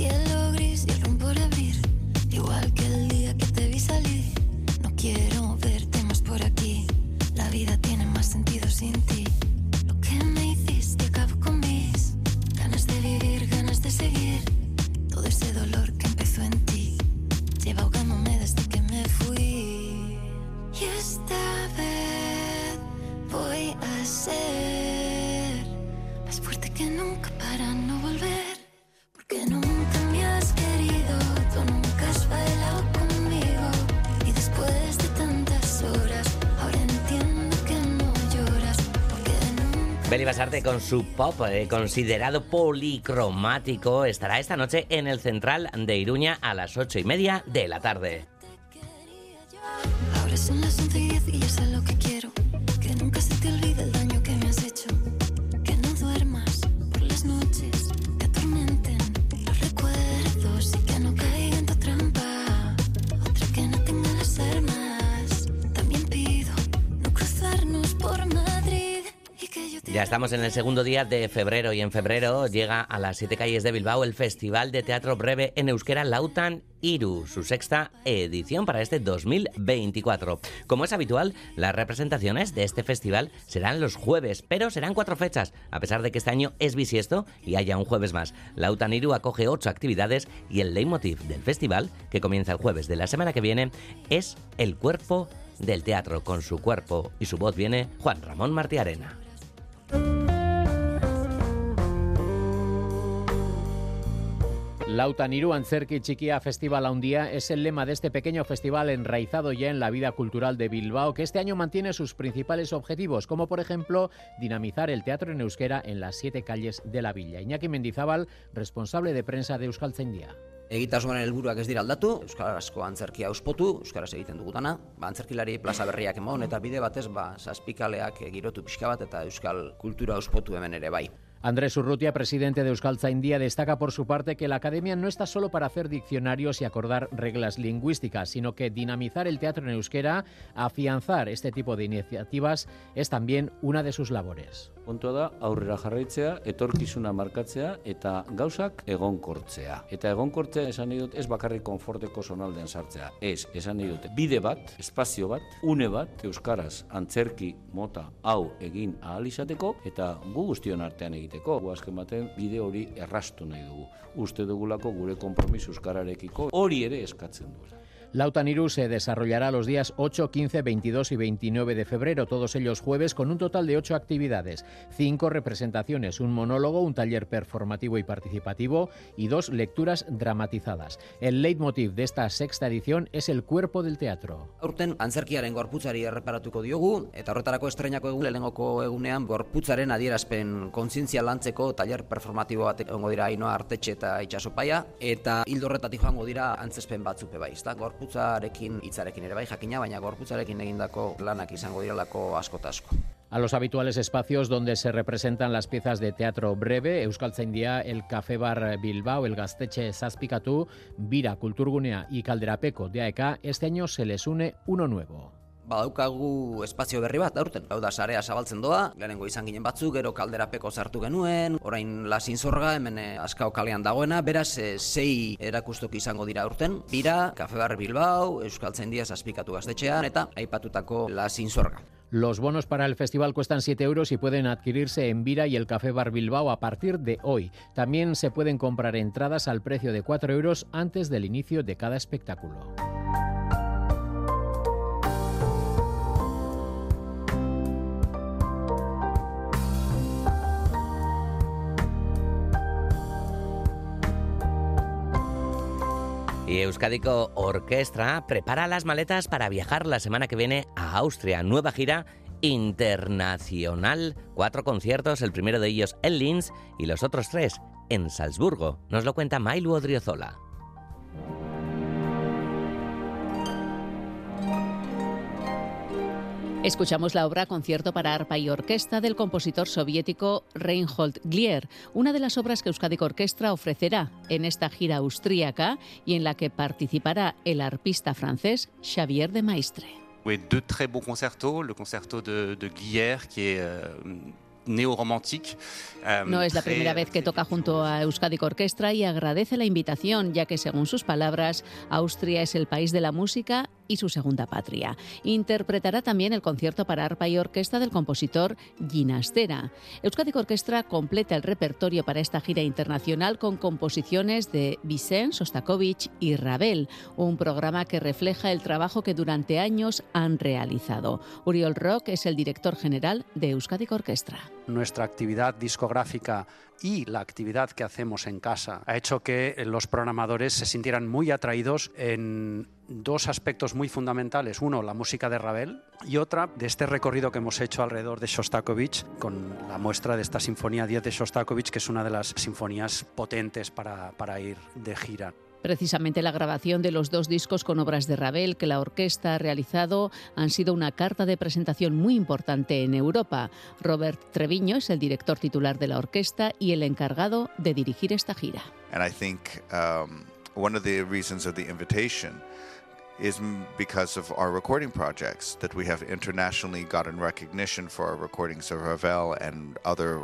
El cielo gris y el rumbo por abrir, igual que el día que te vi salir. No quiero verte más por aquí. La vida tiene más sentido sin ti. Con su pop eh, considerado policromático estará esta noche en el Central de Iruña a las ocho y media de la tarde. Ya estamos en el segundo día de febrero y en febrero llega a las siete calles de Bilbao el Festival de Teatro Breve en Euskera Lautan Iru, su sexta edición para este 2024. Como es habitual, las representaciones de este festival serán los jueves, pero serán cuatro fechas, a pesar de que este año es bisiesto y haya un jueves más. Lautan Iru acoge ocho actividades y el leitmotiv del festival, que comienza el jueves de la semana que viene, es el cuerpo del teatro. Con su cuerpo y su voz viene Juan Ramón Martiarena. Lautan Iru Antzerki Chiquia Festival a un día es el lema de este pequeño festival enraizado ya en la vida cultural de Bilbao, que este año mantiene sus principales objetivos, como por ejemplo dinamizar el teatro en euskera en las siete calles de la villa. Iñaki Mendizábal, responsable de prensa de Euskaltzaindia. Egitasmoaren helburuak ez dira aldatu, euskarazko antzerkia auspotu, euskaraz egiten dugutana, ba, antzerkilari plaza berriak emon eta bide batez ba saspikaleak girotu pixka bat eta euskal kultura auspotu hemen ere bai. Andrés Urrutia, presidente de Euskaltzaindia, destaca por su parte que la academia no está solo para hacer diccionarios y acordar reglas lingüísticas, sino que dinamizar el teatro en euskera, afianzar este tipo de iniciativas, es también una de sus labores. Kontua da aurrera jarraitzea, etorkizuna markatzea eta gauzak egonkortzea. Eta egonkortzea esan nahi dut ez bakarrik konforteko zonaldean sartzea. Ez, esan nahi dut bide bat, espazio bat, une bat, euskaraz antzerki mota hau egin ahal izateko eta gu guztion artean egiteko. Gu azken baten bide hori errastu nahi dugu. Uste dugulako gure konpromis euskararekiko hori ere eskatzen duela. Lautan Iru se desarrollará los días 8, 15, 22 y 29 de febrero, todos ellos jueves, con un total de ocho actividades, cinco representaciones, un monólogo, un taller performativo y participativo y dos lecturas dramatizadas. El leitmotiv de esta sexta edición es el cuerpo del teatro. Aurten antzerkiaren gorputzari erreparatuko diogu eta horretarako estreinako egun lehenengoko egunean gorputzaren adierazpen kontzientzia lantzeko taller performatibo bat egongo dira Ainoa Artetxe eta Itxasopaia eta hildo horretatik joango dira antzespen batzuk bai, ezta? A los habituales espacios donde se representan las piezas de teatro breve, Euskaltzaindia, el Café Bar Bilbao, el Gaztetxe Zazpikatu, Vira, Kulturgunea y Calderapeco de AEK, este año se les une uno nuevo. Badaukagu espazio berri bat aurten. Hau da sarea zabaltzen doa, lehenengo izan ginen batzuk, gero kalderapeko sartu genuen, orain lasin zorga, hemen eh, askao kalean dagoena, beraz eh, sei erakustoki izango dira aurten. Bira, Kafe Bar Bilbao, Euskaltzaindia Zazpikatu Gaztetxean, eta aipatutako lasin zorga. Los bonos para el festival cuestan 7 euros y pueden adquirirse en Vira y el Café Bar Bilbao a partir de hoy. También se pueden comprar entradas al precio de 4 euros antes del inicio de cada espectáculo. Y Euskadico Orquestra prepara las maletas para viajar la semana que viene a Austria. Nueva gira internacional. Cuatro conciertos, el primero de ellos en Linz y los otros tres en Salzburgo. Nos lo cuenta Mailu Odriozola. Escuchamos la obra Concierto para arpa y orquesta del compositor soviético Reinhold Glier, una de las obras que Euskadico Orquestra ofrecerá en esta gira austríaca y en la que participará el arpista francés Xavier de Maistre. Oui, deux très beaux concertos. Le concerto de, de Guillère, qui est euh, euh, No es la primera vez que toca junto a Euskadico Orquestra y agradece la invitación, ya que según sus palabras, Austria es el país de la música y su segunda patria. Interpretará también el concierto para arpa y orquesta del compositor Ginastera. Euskadico Orquestra completa el repertorio para esta gira internacional con composiciones de Vicent, Sostakovich y Ravel, un programa que refleja el trabajo que durante años han realizado. Uriol Rock es el director general de Euskadico Orquestra. Nuestra actividad discográfica y la actividad que hacemos en casa ha hecho que los programadores se sintieran muy atraídos en dos aspectos muy fundamentales. Uno, la música de Ravel y otra, de este recorrido que hemos hecho alrededor de Shostakovich con la muestra de esta Sinfonía 10 de Shostakovich, que es una de las sinfonías potentes para, para ir de gira. Precisamente la grabación de los dos discos con obras de Ravel que la orquesta ha realizado han sido una carta de presentación muy importante en Europa. Robert Treviño es el director titular de la orquesta y el encargado de dirigir esta gira. And I think um, one of the reasons of the invitation is because of our recording projects that we have internationally gotten recognition for our recordings of Ravel and other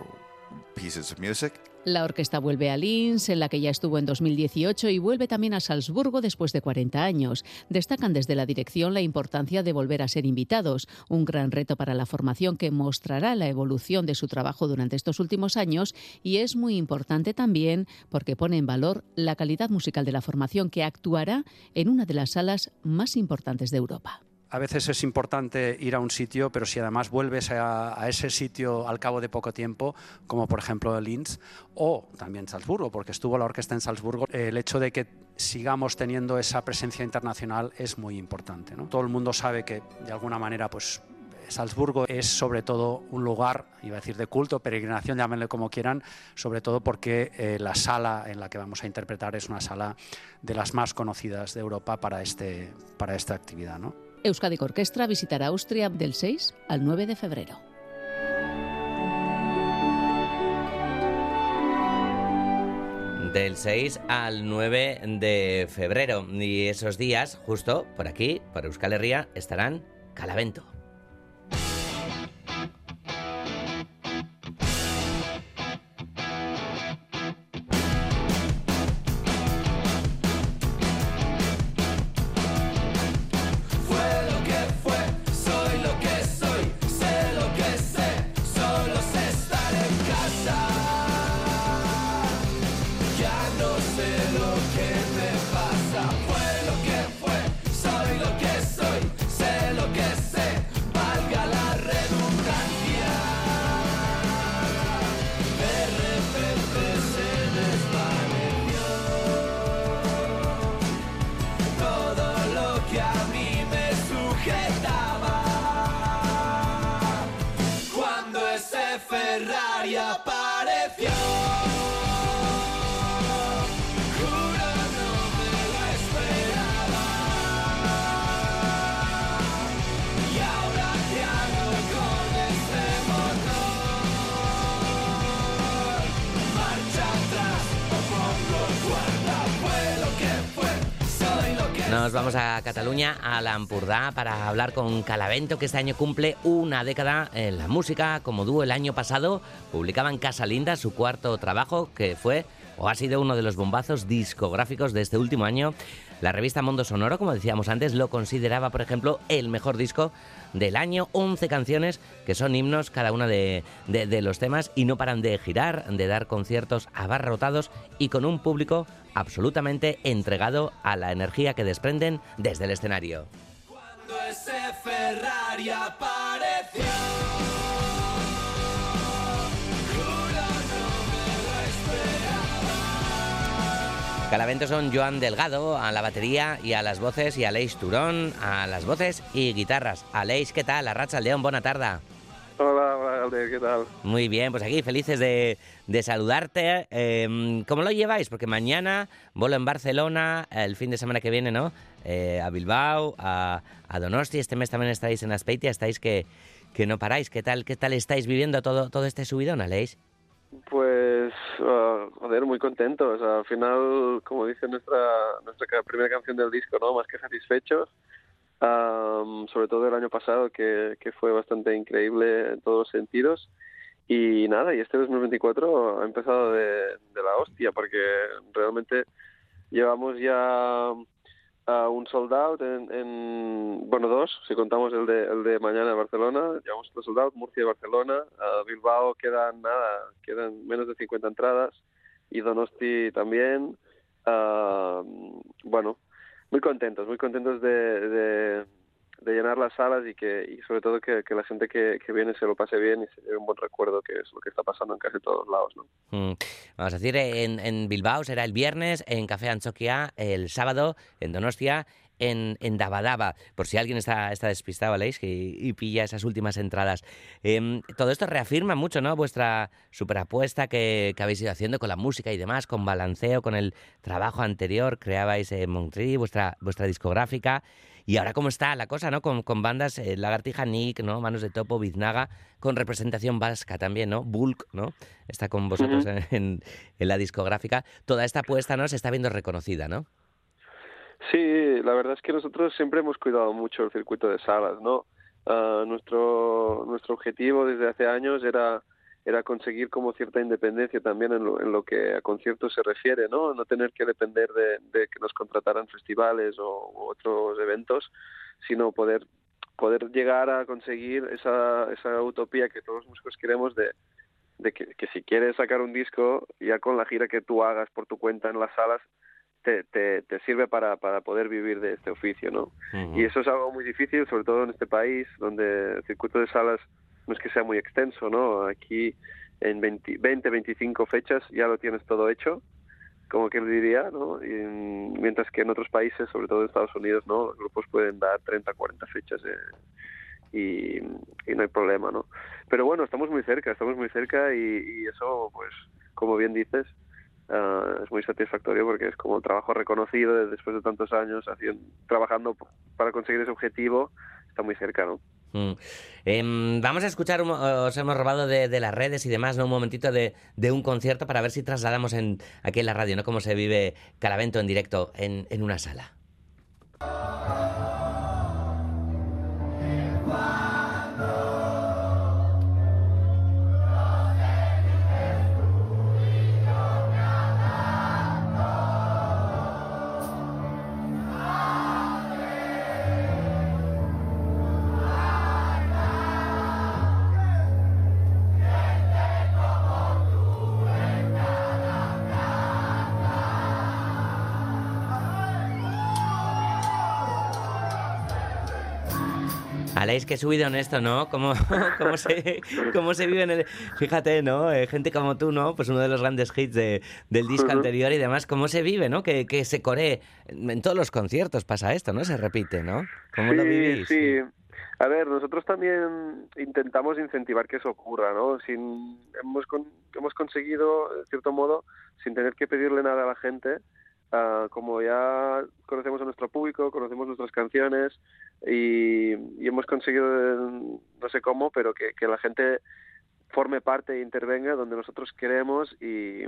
pieces of music. La orquesta vuelve a Linz, en la que ya estuvo en 2018, y vuelve también a Salzburgo después de 40 años. Destacan desde la dirección la importancia de volver a ser invitados, un gran reto para la formación que mostrará la evolución de su trabajo durante estos últimos años y es muy importante también porque pone en valor la calidad musical de la formación que actuará en una de las salas más importantes de Europa. A veces es importante ir a un sitio, pero si además vuelves a, ese sitio al cabo de poco tiempo, como por ejemplo Linz o también Salzburgo, porque estuvo la orquesta en Salzburgo, el hecho de que sigamos teniendo esa presencia internacional es muy importante. Todo el mundo sabe que de alguna manera pues Salzburgo es sobre todo un lugar, iba a decir de culto, peregrinación, llámenle como quieran, sobre todo porque eh, la sala en la que vamos a interpretar es una sala de las más conocidas de Europa para, este, para esta actividad. Euskadi Orquestra visitará Austria del 6 al 9 de febrero. Del 6 al 9 de febrero. Y esos días, justo por aquí, por Euskal Herria, estarán Calavento. Nos vamos a Cataluña, a la Ampurdá, para hablar con Calavento, que este año cumple una década en la música. Como dúo el año pasado, publicaban Casa Linda, su cuarto trabajo, que fue o ha sido uno de los bombazos discográficos de este último año. La revista Mundo Sonoro, como decíamos antes, lo consideraba, por ejemplo, el mejor disco del año. 11 canciones que son himnos cada una de, de- de los temas y no paran de girar, de dar conciertos abarrotados y con un público absolutamente entregado a la energía que desprenden desde el escenario. Cuando ese Ferrari apareció. Calavento son Joan Delgado a la batería y a las voces y Aleix Turón a las voces y guitarras. Aleix, ¿qué tal? Arracha León, buena tarde. Hola, Alder, ¿qué tal? Muy bien, pues aquí felices de, de saludarte. Eh, ¿Cómo lo lleváis? Porque mañana vuelo en Barcelona, el fin de semana que viene, ¿no? Eh, a Bilbao, a, a Donosti, este mes también estáis en Aspeitia, estáis que, que no paráis. ¿Qué tal, qué tal estáis viviendo todo, todo este subidón, Aleix? Pues, ah, joder, muy contentos. Al final, como dice nuestra nuestra primera canción del disco, ¿no? Más que satisfechos. Am, sobre todo el año pasado, que, que fue bastante increíble en todos los sentidos. Y nada, y este 2024 ha empezado de, de la hostia, porque realmente llevamos ya a un sold en, en- bueno dos si contamos el de el de mañana en Barcelona llevamos dos sold Murcia y Barcelona a Bilbao quedan nada quedan menos de 50 entradas y Donosti también Ah, bueno muy contentos muy contentos de, de, de llenar las salas y que y sobre todo que, que la gente que, que viene se lo pase bien y se lleve un buen recuerdo que es lo que está pasando en casi todos lados ¿no? Mm, Vamos a decir, en, en Bilbao será el viernes, en Café Anchoquia el sábado, en Donostia, en, en Dabadaba, por si alguien está, está despistado, Aleix, que, y pilla esas últimas entradas. Em, todo esto reafirma mucho ¿no? vuestra superapuesta que, que habéis ido haciendo con la música y demás, con balanceo, con el trabajo anterior, creabais en Montreal, vuestra, vuestra discográfica. Y ahora cómo está la cosa, ¿no? Con, con bandas eh, Lagartija, Nick, ¿no? Manos de Topo, Biznaga, con representación vasca también, ¿no? Bulk, ¿no? Está con vosotros en, en la discográfica. Toda esta apuesta, ¿no? Se está viendo reconocida, ¿no? Sí, la verdad es que nosotros siempre hemos cuidado mucho el circuito de salas, ¿no? Ah, nuestro nuestro objetivo desde hace años era era conseguir como cierta independencia también en lo, en lo que a conciertos se refiere, ¿no? No tener que depender de, de que nos contrataran festivales o u otros eventos, sino poder poder llegar a conseguir esa, esa utopía que todos los músicos queremos de, de que, que si quieres sacar un disco, ya con la gira que tú hagas por tu cuenta en las salas, te, te, te sirve para, para poder vivir de este oficio, ¿no? Y eso es algo muy difícil, sobre todo en este país, donde el circuito de salas no es que sea muy extenso, ¿no? Aquí en 20, 20 25 fechas ya lo tienes todo hecho, como que diría, ¿no? Y, mientras que en otros países, sobre todo en Estados Unidos, ¿no? Los grupos pueden dar 30, 40 fechas eh, y, no hay problema, ¿no? Pero bueno, estamos muy cerca, estamos muy cerca y, y eso, pues, como bien dices, ah, es muy satisfactorio porque es como el trabajo reconocido de- después de tantos años haciendo, trabajando para conseguir ese objetivo, está muy cerca, ¿no? Mm. Em, vamos a escuchar, un- os hemos robado de, las redes y demás, ¿no? Un momentito de, un concierto para ver si trasladamos aquí en la radio, ¿no? Cómo se vive Calavento en directo en una sala. Aleix, qué subido en esto, ¿no? ¿Cómo, cómo, se, cómo se vive en el... Fíjate, ¿no? Eh, gente como tú, ¿no? Pues uno de los grandes hits de- del disco anterior y demás, ¿cómo se vive, ¿no? Que, que se coree. En todos los conciertos pasa esto, ¿no? Se repite, ¿no? ¿Cómo lo sí, vivís? sí. A ver, nosotros también intentamos incentivar que eso ocurra, ¿no? Sin, hemos, con- hemos conseguido, de cierto modo, sin tener que pedirle nada a la gente, ah, como ya conocemos a nuestro público, conocemos nuestras canciones y, hemos conseguido, eh, no sé cómo, pero que, la gente forme parte e intervenga donde nosotros queremos y,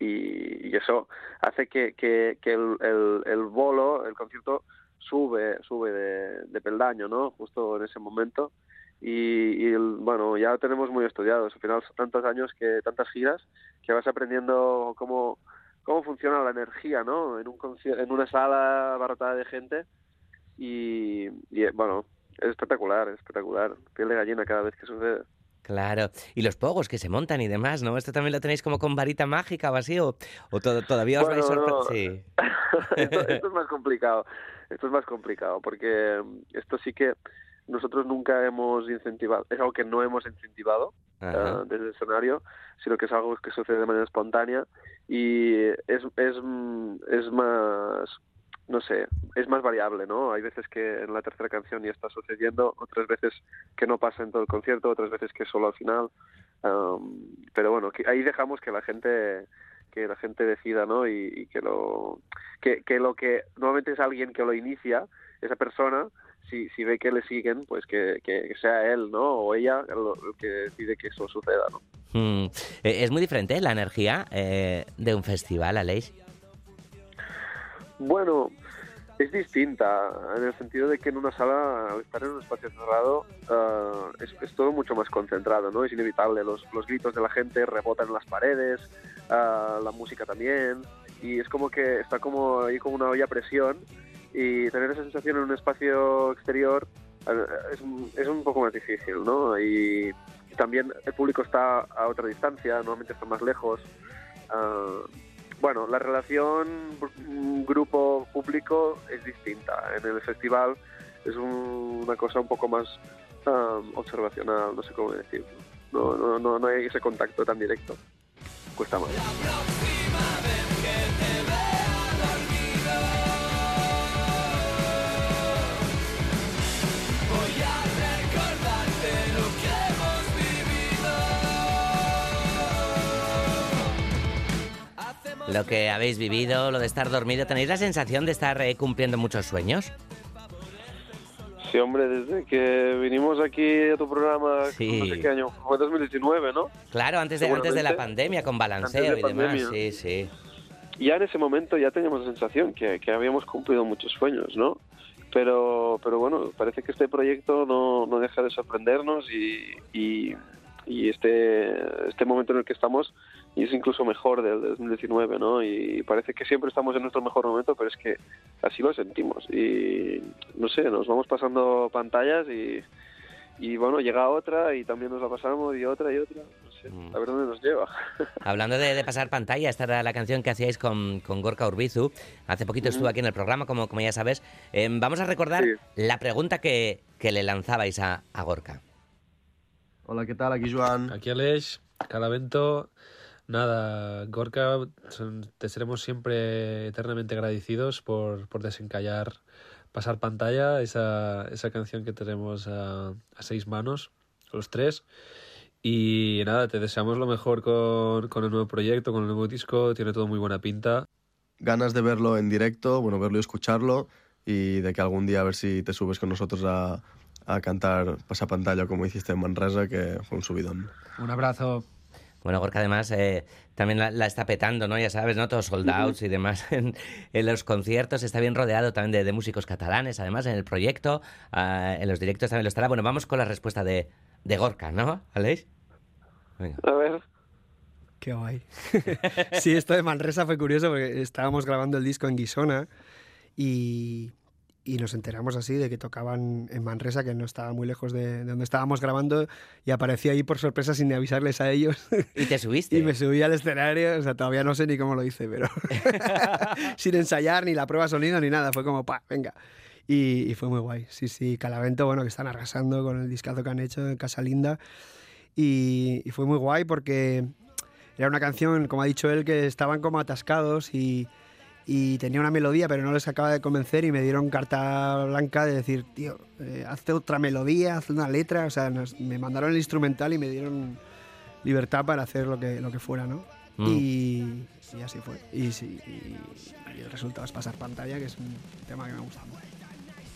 eso hace que, el, bolo, el concierto, sube sube de, de peldaño, ¿no? Justo en ese momento. Y, y bueno, ya tenemos muy estudiados. Al final tantos años, que tantas giras, que vas aprendiendo cómo, cómo funciona la energía, ¿no? En, un conci- en una sala abarrotada de gente. Y, y, bueno, es espectacular, es espectacular. Piel de gallina cada vez que sucede. Claro. Y los pogos que se montan y demás, ¿no? ¿Esto también lo tenéis como con varita mágica o así? ¿O, o to- todavía os Bueno, vais sorpre- no. Sí. esto, esto es más complicado. Esto es más complicado porque mm, esto sí que nosotros nunca hemos incentivado, es algo que no hemos incentivado eh, desde el escenario, sino que es algo que sucede de manera espontánea y es, es, es más, no sé, es más variable, ¿no? Hay veces que en la tercera canción ya está sucediendo, otras veces que no pasa en todo el concierto, otras veces que solo al final. Um, pero bueno, que ahí dejamos que la gente que la gente decida, ¿no? Y, que lo que lo que normalmente es alguien que lo inicia, esa persona, si, si ve que le siguen, pues que, que, sea él, ¿no? O ella el que decide que eso suceda, ¿no? Mm. Eh, Es muy diferente la energía eh, de un festival, Aleix. Bueno, es distinta en el sentido de que en una sala, al estar en un espacio cerrado, ah, es, es todo mucho más concentrado, ¿no? Es inevitable. Los, los gritos de la gente rebotan en las paredes, ah, la música también, y es como que está como ahí como una olla a presión y tener esa sensación en un espacio exterior es, un- es un poco más difícil, ¿no? Y, también el público está a otra distancia, normalmente está más lejos. Ah, bueno, la relación grupo-público es distinta. En el festival es un- una cosa un poco más ah, observacional, no sé cómo decirlo. No, no, no, no hay ese contacto tan directo. Cuesta más. Lo que habéis vivido, lo de estar dormido, ¿tenéis la sensación de estar eh, cumpliendo muchos sueños? Sí, hombre, desde que vinimos aquí a tu programa, Sí. no sé qué año, fue 2019, ¿no? Claro, antes de, antes de la pandemia, con balanceo de y demás. pandemia. Sí, sí. ya en ese momento ya teníamos la sensación que, que habíamos cumplido muchos sueños, ¿no? Pero, pero bueno, parece que este proyecto no, no deja de sorprendernos y, y, y este, este momento en el que estamos es incluso mejor del 2019, ¿no? Y parece que siempre estamos en nuestro mejor momento, pero es que así lo sentimos. Y no sé, nos vamos pasando pantallas y, y bueno, llega otra y también nos la pasamos y otra y otra. No sé, a ver dónde nos lleva. Hablando de, de pasar pantalla, esta era la canción que hacíais con, con Gorka Urbizu. Hace poquito estuvo aquí en el programa, como, como ya sabes. Eh, vamos a recordar la pregunta que, que le lanzabais a, a Gorka. Hola, ¿qué tal? Aquí Joan. Aquí Aleix, Calavento. Nada, Gorka, te seremos siempre eternamente agradecidos por, por desencallar, pasar pantalla, esa, esa canción que tenemos a, a seis manos, los tres. Y nada, te deseamos lo mejor con, con el nuevo proyecto, con el nuevo disco, tiene todo muy buena pinta. Ganas de verlo en directo, bueno, verlo y escucharlo y de que algún día a ver si te subes con nosotros a, a cantar pasapantalla como hiciste en Manresa, que fue un subidón. Un abrazo. Bueno, Gorka además eh, también la, la está petando, ¿no? Ya sabes, ¿no? Todos sold outs y demás en, en los conciertos. Está bien rodeado también de, de músicos catalanes, además, en el proyecto. ah, en los directos también lo estará. Bueno, vamos con la respuesta de, de Gorka, ¿no, Aleix? Venga. A ver. Qué guay. sí, esto de Manresa fue curioso porque estábamos grabando el disco en Guisona y, y nos enteramos así de que tocaban en Manresa, que no estaba muy lejos de, de donde estábamos grabando, y aparecí ahí por sorpresa sin avisarles a ellos. ¿Y te subiste? y me subí al escenario, o sea, todavía no sé ni cómo lo hice, pero sin ensayar ni la prueba sonido ni nada, fue como, pa, venga. Y, y fue muy guay. Sí, sí, Calavento, bueno, que están arrasando con el discazo que han hecho en Casa Linda. Y, y fue muy guay porque era una canción, como ha dicho él, que estaban como atascados y, y tenía una melodía, pero no les acaba de convencer y me dieron carta blanca de decir, tío, eh, hazte otra melodía, haz una letra. O sea, nos- me mandaron el instrumental y me dieron libertad para hacer lo que, lo que fuera, ¿no? Mm. Y, y así fue. Y, sí, y- y el resultado es pasar pantalla, que es un tema que me gusta mucho.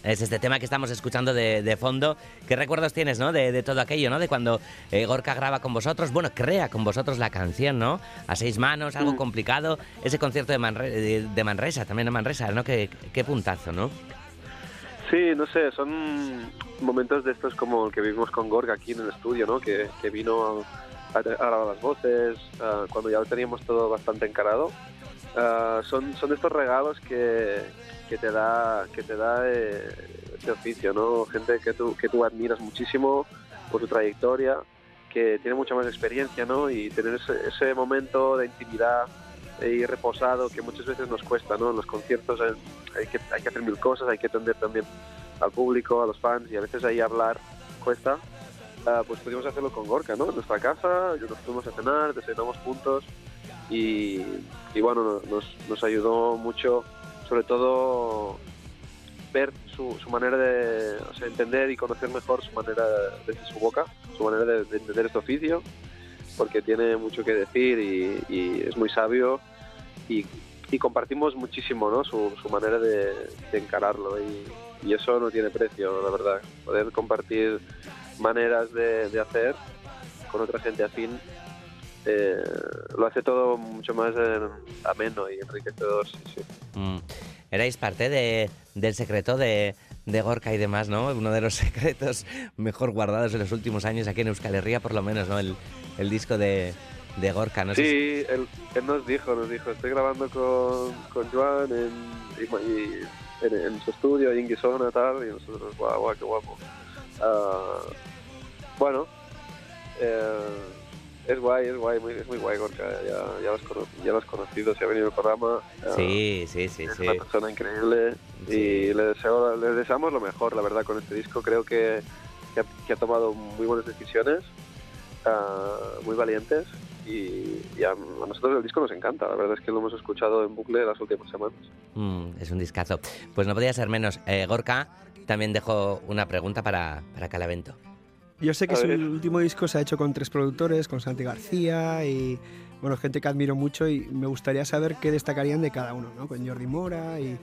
Es este tema que estamos escuchando de, de fondo. ¿Qué recuerdos tienes, no? De, de todo aquello, ¿no? De cuando eh, Gorka graba con vosotros, bueno, crea con vosotros la canción, ¿no? A seis manos, algo complicado. Ese concierto de, Manre- de, de Manresa, también en Manresa, ¿no? Qué, qué puntazo, ¿no? Sí, no sé, son momentos de estos como el que vivimos con Gorga aquí en el estudio, ¿no? Que, que vino a, a grabar las voces, ah, cuando ya lo teníamos todo bastante encarado. Ah, son, son estos regalos que, que te da, que te da eh, este oficio, ¿no? Gente que tú, que tú admiras muchísimo por su trayectoria, que tiene mucha más experiencia, ¿no? Y tener ese, ese momento de intimidad y reposado que muchas veces nos cuesta, ¿no? En los conciertos eh, hay que, hay que hacer mil cosas, hay que atender también al público, a los fans y a veces ahí hablar cuesta. Ah, pues pudimos hacerlo con Gorka, ¿no? En nuestra casa, nos fuimos a cenar, desayunamos juntos y, y bueno, nos, nos ayudó mucho, sobre todo ver su, su manera de o sea, entender y conocer mejor su manera desde su boca, su manera de, de entender este oficio, porque tiene mucho que decir y, es muy sabio y, compartimos muchísimo ¿no? su, manera de, de encararlo y, y eso no tiene precio, la verdad. Poder compartir maneras de, de hacer con otra gente afín eh, lo hace todo mucho más eh, ameno y enriquecedor. Sí, sí. Mm. Erais parte de, del secreto de, de Gorka y demás, ¿no? Uno de los secretos mejor guardados en los últimos años aquí en Euskal Herria, por lo menos, ¿no? El, el disco de, de Gorka, no sé si- Sí, él, él nos dijo, nos dijo, estoy grabando con, con Joan en, y- en, en su estudio, en Guisona, tal, y nosotros, guau, guau, qué guapo. Ah, bueno, eh, es guay, es guay, muy, es muy guay, Gorka, ya, ya, lo has cono- ya lo has conocido, se ha venido al programa. Sí, sí, sí, es sí. una persona increíble y le, deseo, le deseamos lo mejor, la verdad, con este disco. Creo que, que, ha, que ha tomado muy buenas decisiones, ah, muy valientes y, y a, a nosotros el disco nos encanta. La verdad es que lo hemos escuchado en bucle las últimas semanas. Mm, es un discazo. Pues no podía ser menos. Eh, Gorka también dejó una pregunta para, para Calavento. Yo sé que A su ver. último disco se ha hecho con tres productores, con Santi García y bueno, gente que admiro mucho y me gustaría saber qué destacarían de cada uno, ¿no? Con Jordi Mora y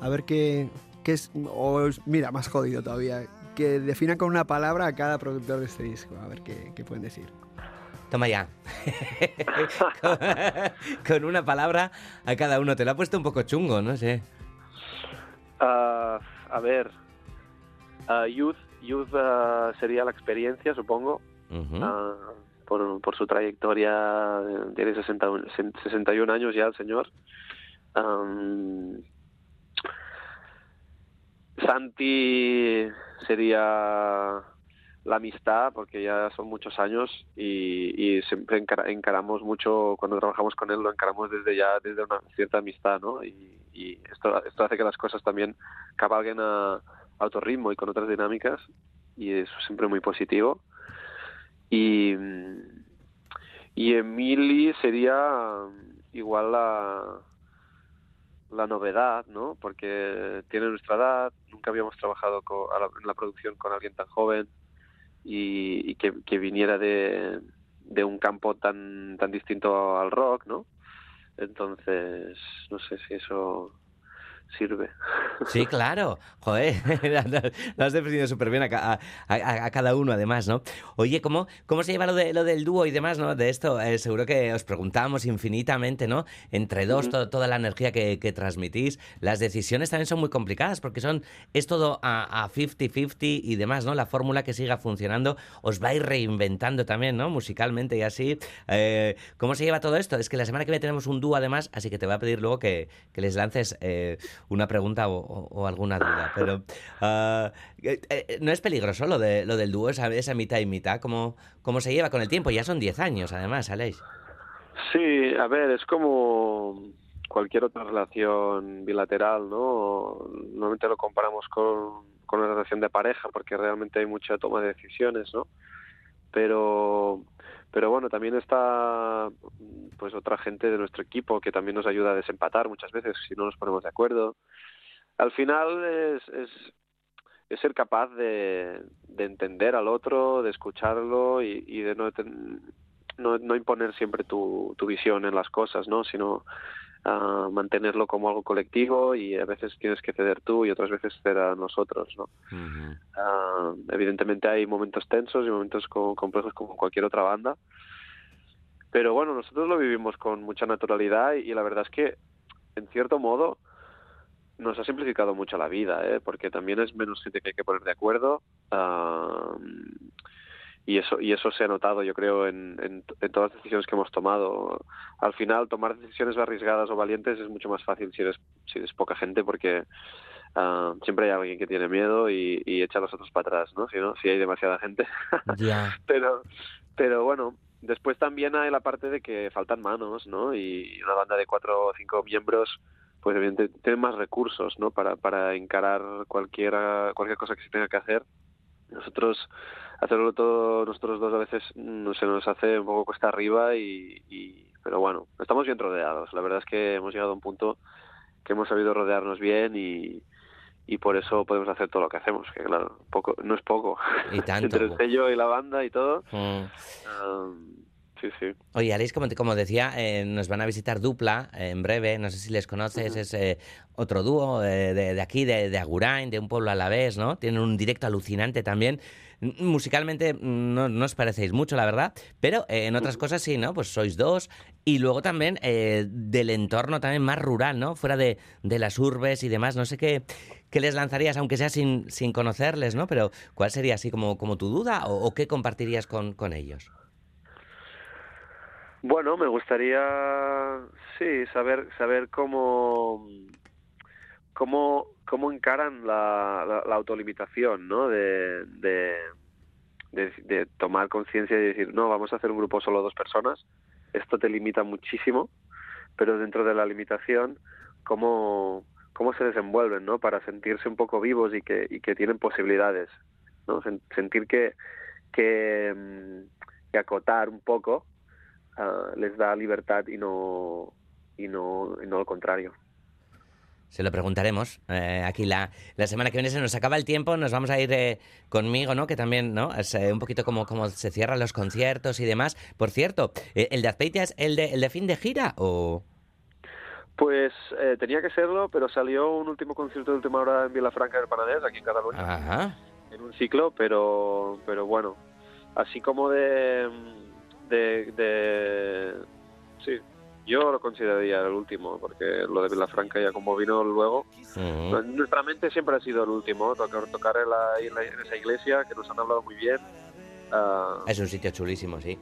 a ver qué, qué es, o mira, más jodido todavía, que definan con una palabra a cada productor de este disco, a ver qué, qué pueden decir. Toma ya. con, con una palabra a cada uno. Te lo ha puesto un poco chungo, no sé. Ah, a ver, ah, Youth, youth ah, sería la experiencia, supongo, ah, por, por su trayectoria, tiene 60, 61 años ya el señor. Am, Santi sería la amistad, porque ya son muchos años y, y siempre encara- encaramos mucho, cuando trabajamos con él, lo encaramos desde ya, desde una cierta amistad, ¿no? Y, y esto, esto hace que las cosas también cabalguen a, a y con otras dinámicas, y eso es siempre muy positivo. Y, y Emily sería igual la, la novedad, ¿no? Porque tiene nuestra edad, nunca habíamos trabajado en la producción con alguien tan joven y, y que, que viniera de, de un campo tan, tan distinto al rock, ¿no? Entonces, no sé si eso sirve. Sí, claro. Joder, lo has definido súper bien a, ca- a- a- a cada uno, además, ¿no? Oye, ¿cómo, cómo se lleva lo, de, lo del dúo y demás, ¿no? De esto, eh, seguro que os preguntamos infinitamente, ¿no? Entre dos, to- toda la energía que, que transmitís. Las decisiones también son muy complicadas porque son, es todo a a 50-50 y demás, ¿no? La fórmula que siga funcionando os vais reinventando también, ¿no? Musicalmente y así. Eh, ¿Cómo se lleva todo esto? Es que la semana que viene tenemos un dúo, además, así que te voy a pedir luego que, que les lances eh, una pregunta o, alguna duda. Pero eh, no es peligroso lo, de, lo del dúo, esa, esa mitad y mitad. ¿Cómo, ¿Cómo se lleva con el tiempo? Ya son 10 años, además, Aleix. Sí, a ver, es como cualquier otra relación bilateral, ¿no? Normalmente lo comparamos con, con una relación de pareja porque realmente hay mucha toma de decisiones, ¿no? Pero, pero bueno, también está pues otra gente de nuestro equipo que también nos ayuda a desempatar muchas veces si no nos ponemos de acuerdo. Al final es, es, ser capaz de, de entender al otro, de escucharlo y, de no, no, no imponer siempre tu, tu visión en las cosas, ¿no? Sino ah, mantenerlo como algo colectivo y a veces tienes que ceder tú y otras veces ceder a nosotros, ¿no? Ah, evidentemente hay momentos tensos y momentos co- complejos como cualquier otra banda, pero bueno, nosotros lo vivimos con mucha naturalidad y, la verdad es que, en cierto modo, nos ha simplificado mucho la vida, ¿eh? porque también es menos gente que hay que poner de acuerdo. ah, y eso y eso se ha notado yo creo en, en, en todas las decisiones que hemos tomado. Al final tomar decisiones arriesgadas o valientes es mucho más fácil si eres si eres poca gente porque ah, siempre hay alguien que tiene miedo y, y echa a los otros para atrás no si no si hay demasiada gente. Ya. pero pero bueno después también hay la parte de que faltan manos no y una banda de cuatro o cinco miembros pues evidentemente tienen más recursos no para para encarar cualquiera cualquier cosa que se tenga que hacer. Nosotros hacerlo todo nosotros dos a veces mm, se nos hace un poco cuesta arriba y, y- pero bueno estamos bien rodeados la verdad es que hemos llegado a un punto que hemos sabido rodearnos bien y y por eso podemos hacer todo lo que hacemos que claro poco no es poco Y tanto. entre el sello y la banda y todo Mm. um, sí sí Oye, Aleix, como, te- como decía, eh, nos van a visitar Dupla eh, en breve. No sé si les conoces, es eh, otro dúo eh, de, de aquí, de, de Agurain, de un pueblo a la vez, ¿no? Tienen un directo alucinante también. M- Musicalmente mm, no, no os parecéis mucho, la verdad, pero eh, en otras cosas sí, ¿no? Pues sois dos. Y luego también eh, del entorno también más rural, ¿no? Fuera de, de las urbes y demás. No sé qué, qué les lanzarías, aunque sea sin, sin conocerles, ¿no? Pero ¿cuál sería así como, como tu duda o, o qué compartirías con, con ellos? Bueno, me gustaría, sí, saber saber cómo cómo cómo encaran la, la, la autolimitación, ¿no? De, tomar conciencia y decir, no, vamos a hacer un grupo solo dos personas. Esto te limita muchísimo, pero dentro de la limitación, cómo cómo se desenvuelven, ¿no? Para sentirse un poco vivos y que y que tienen posibilidades, ¿no? Sen- sentir que que, mm, que acotar un poco ah, les da libertad y no y no y no lo contrario. Se lo preguntaremos. Eh, aquí la, la semana que viene se nos acaba el tiempo, nos vamos a ir eh, conmigo, ¿no? Que también, ¿no? Es eh, un poquito como, como se cierran los conciertos y demás. Por cierto, eh, ¿el de Azpeitia es el de, el de fin de gira o...? Pues eh, tenía que serlo, pero salió un último concierto de última hora en Vilafranca del Penedès, aquí en Cataluña, Ajá. en un ciclo, pero pero bueno, así como de de, de... Sí, yo lo consideraría el último, porque lo de Vilafranca ya como vino luego, nuestra mente siempre ha sido el último, tocar, tocar en, la- en esa iglesia, que nos han hablado muy bien. Ah, Es un sitio chulísimo, sí.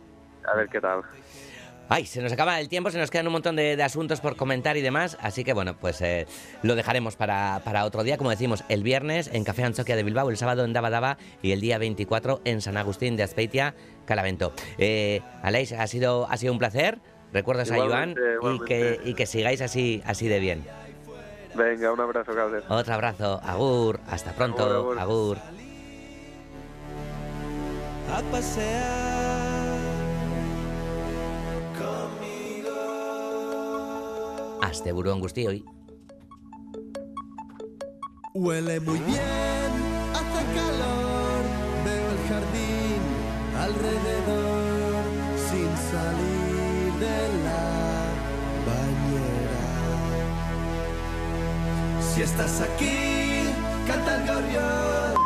a ver qué tal. Ay, se nos acaba el tiempo, se nos quedan un montón de, de asuntos por comentar y demás, así que bueno, pues eh, lo dejaremos para, para otro día, como decimos, el viernes en Café Anchoquia de Bilbao, el sábado en Daba Daba y el día 24 en San Agustín de Azpeitia, Calavento. Eh, Aleix, ha sido, ha sido un placer, recuerdos a Iván Igualmente, y que, y que sigáis así, así de bien. Venga, un abrazo, Calder. Otro abrazo, Agur, hasta pronto, Agur, Agur. agur. a pasear Hasta burón guztioi. Huele muy bien, hace calor, veo el jardín alrededor Estás aquí, canta el gorrión,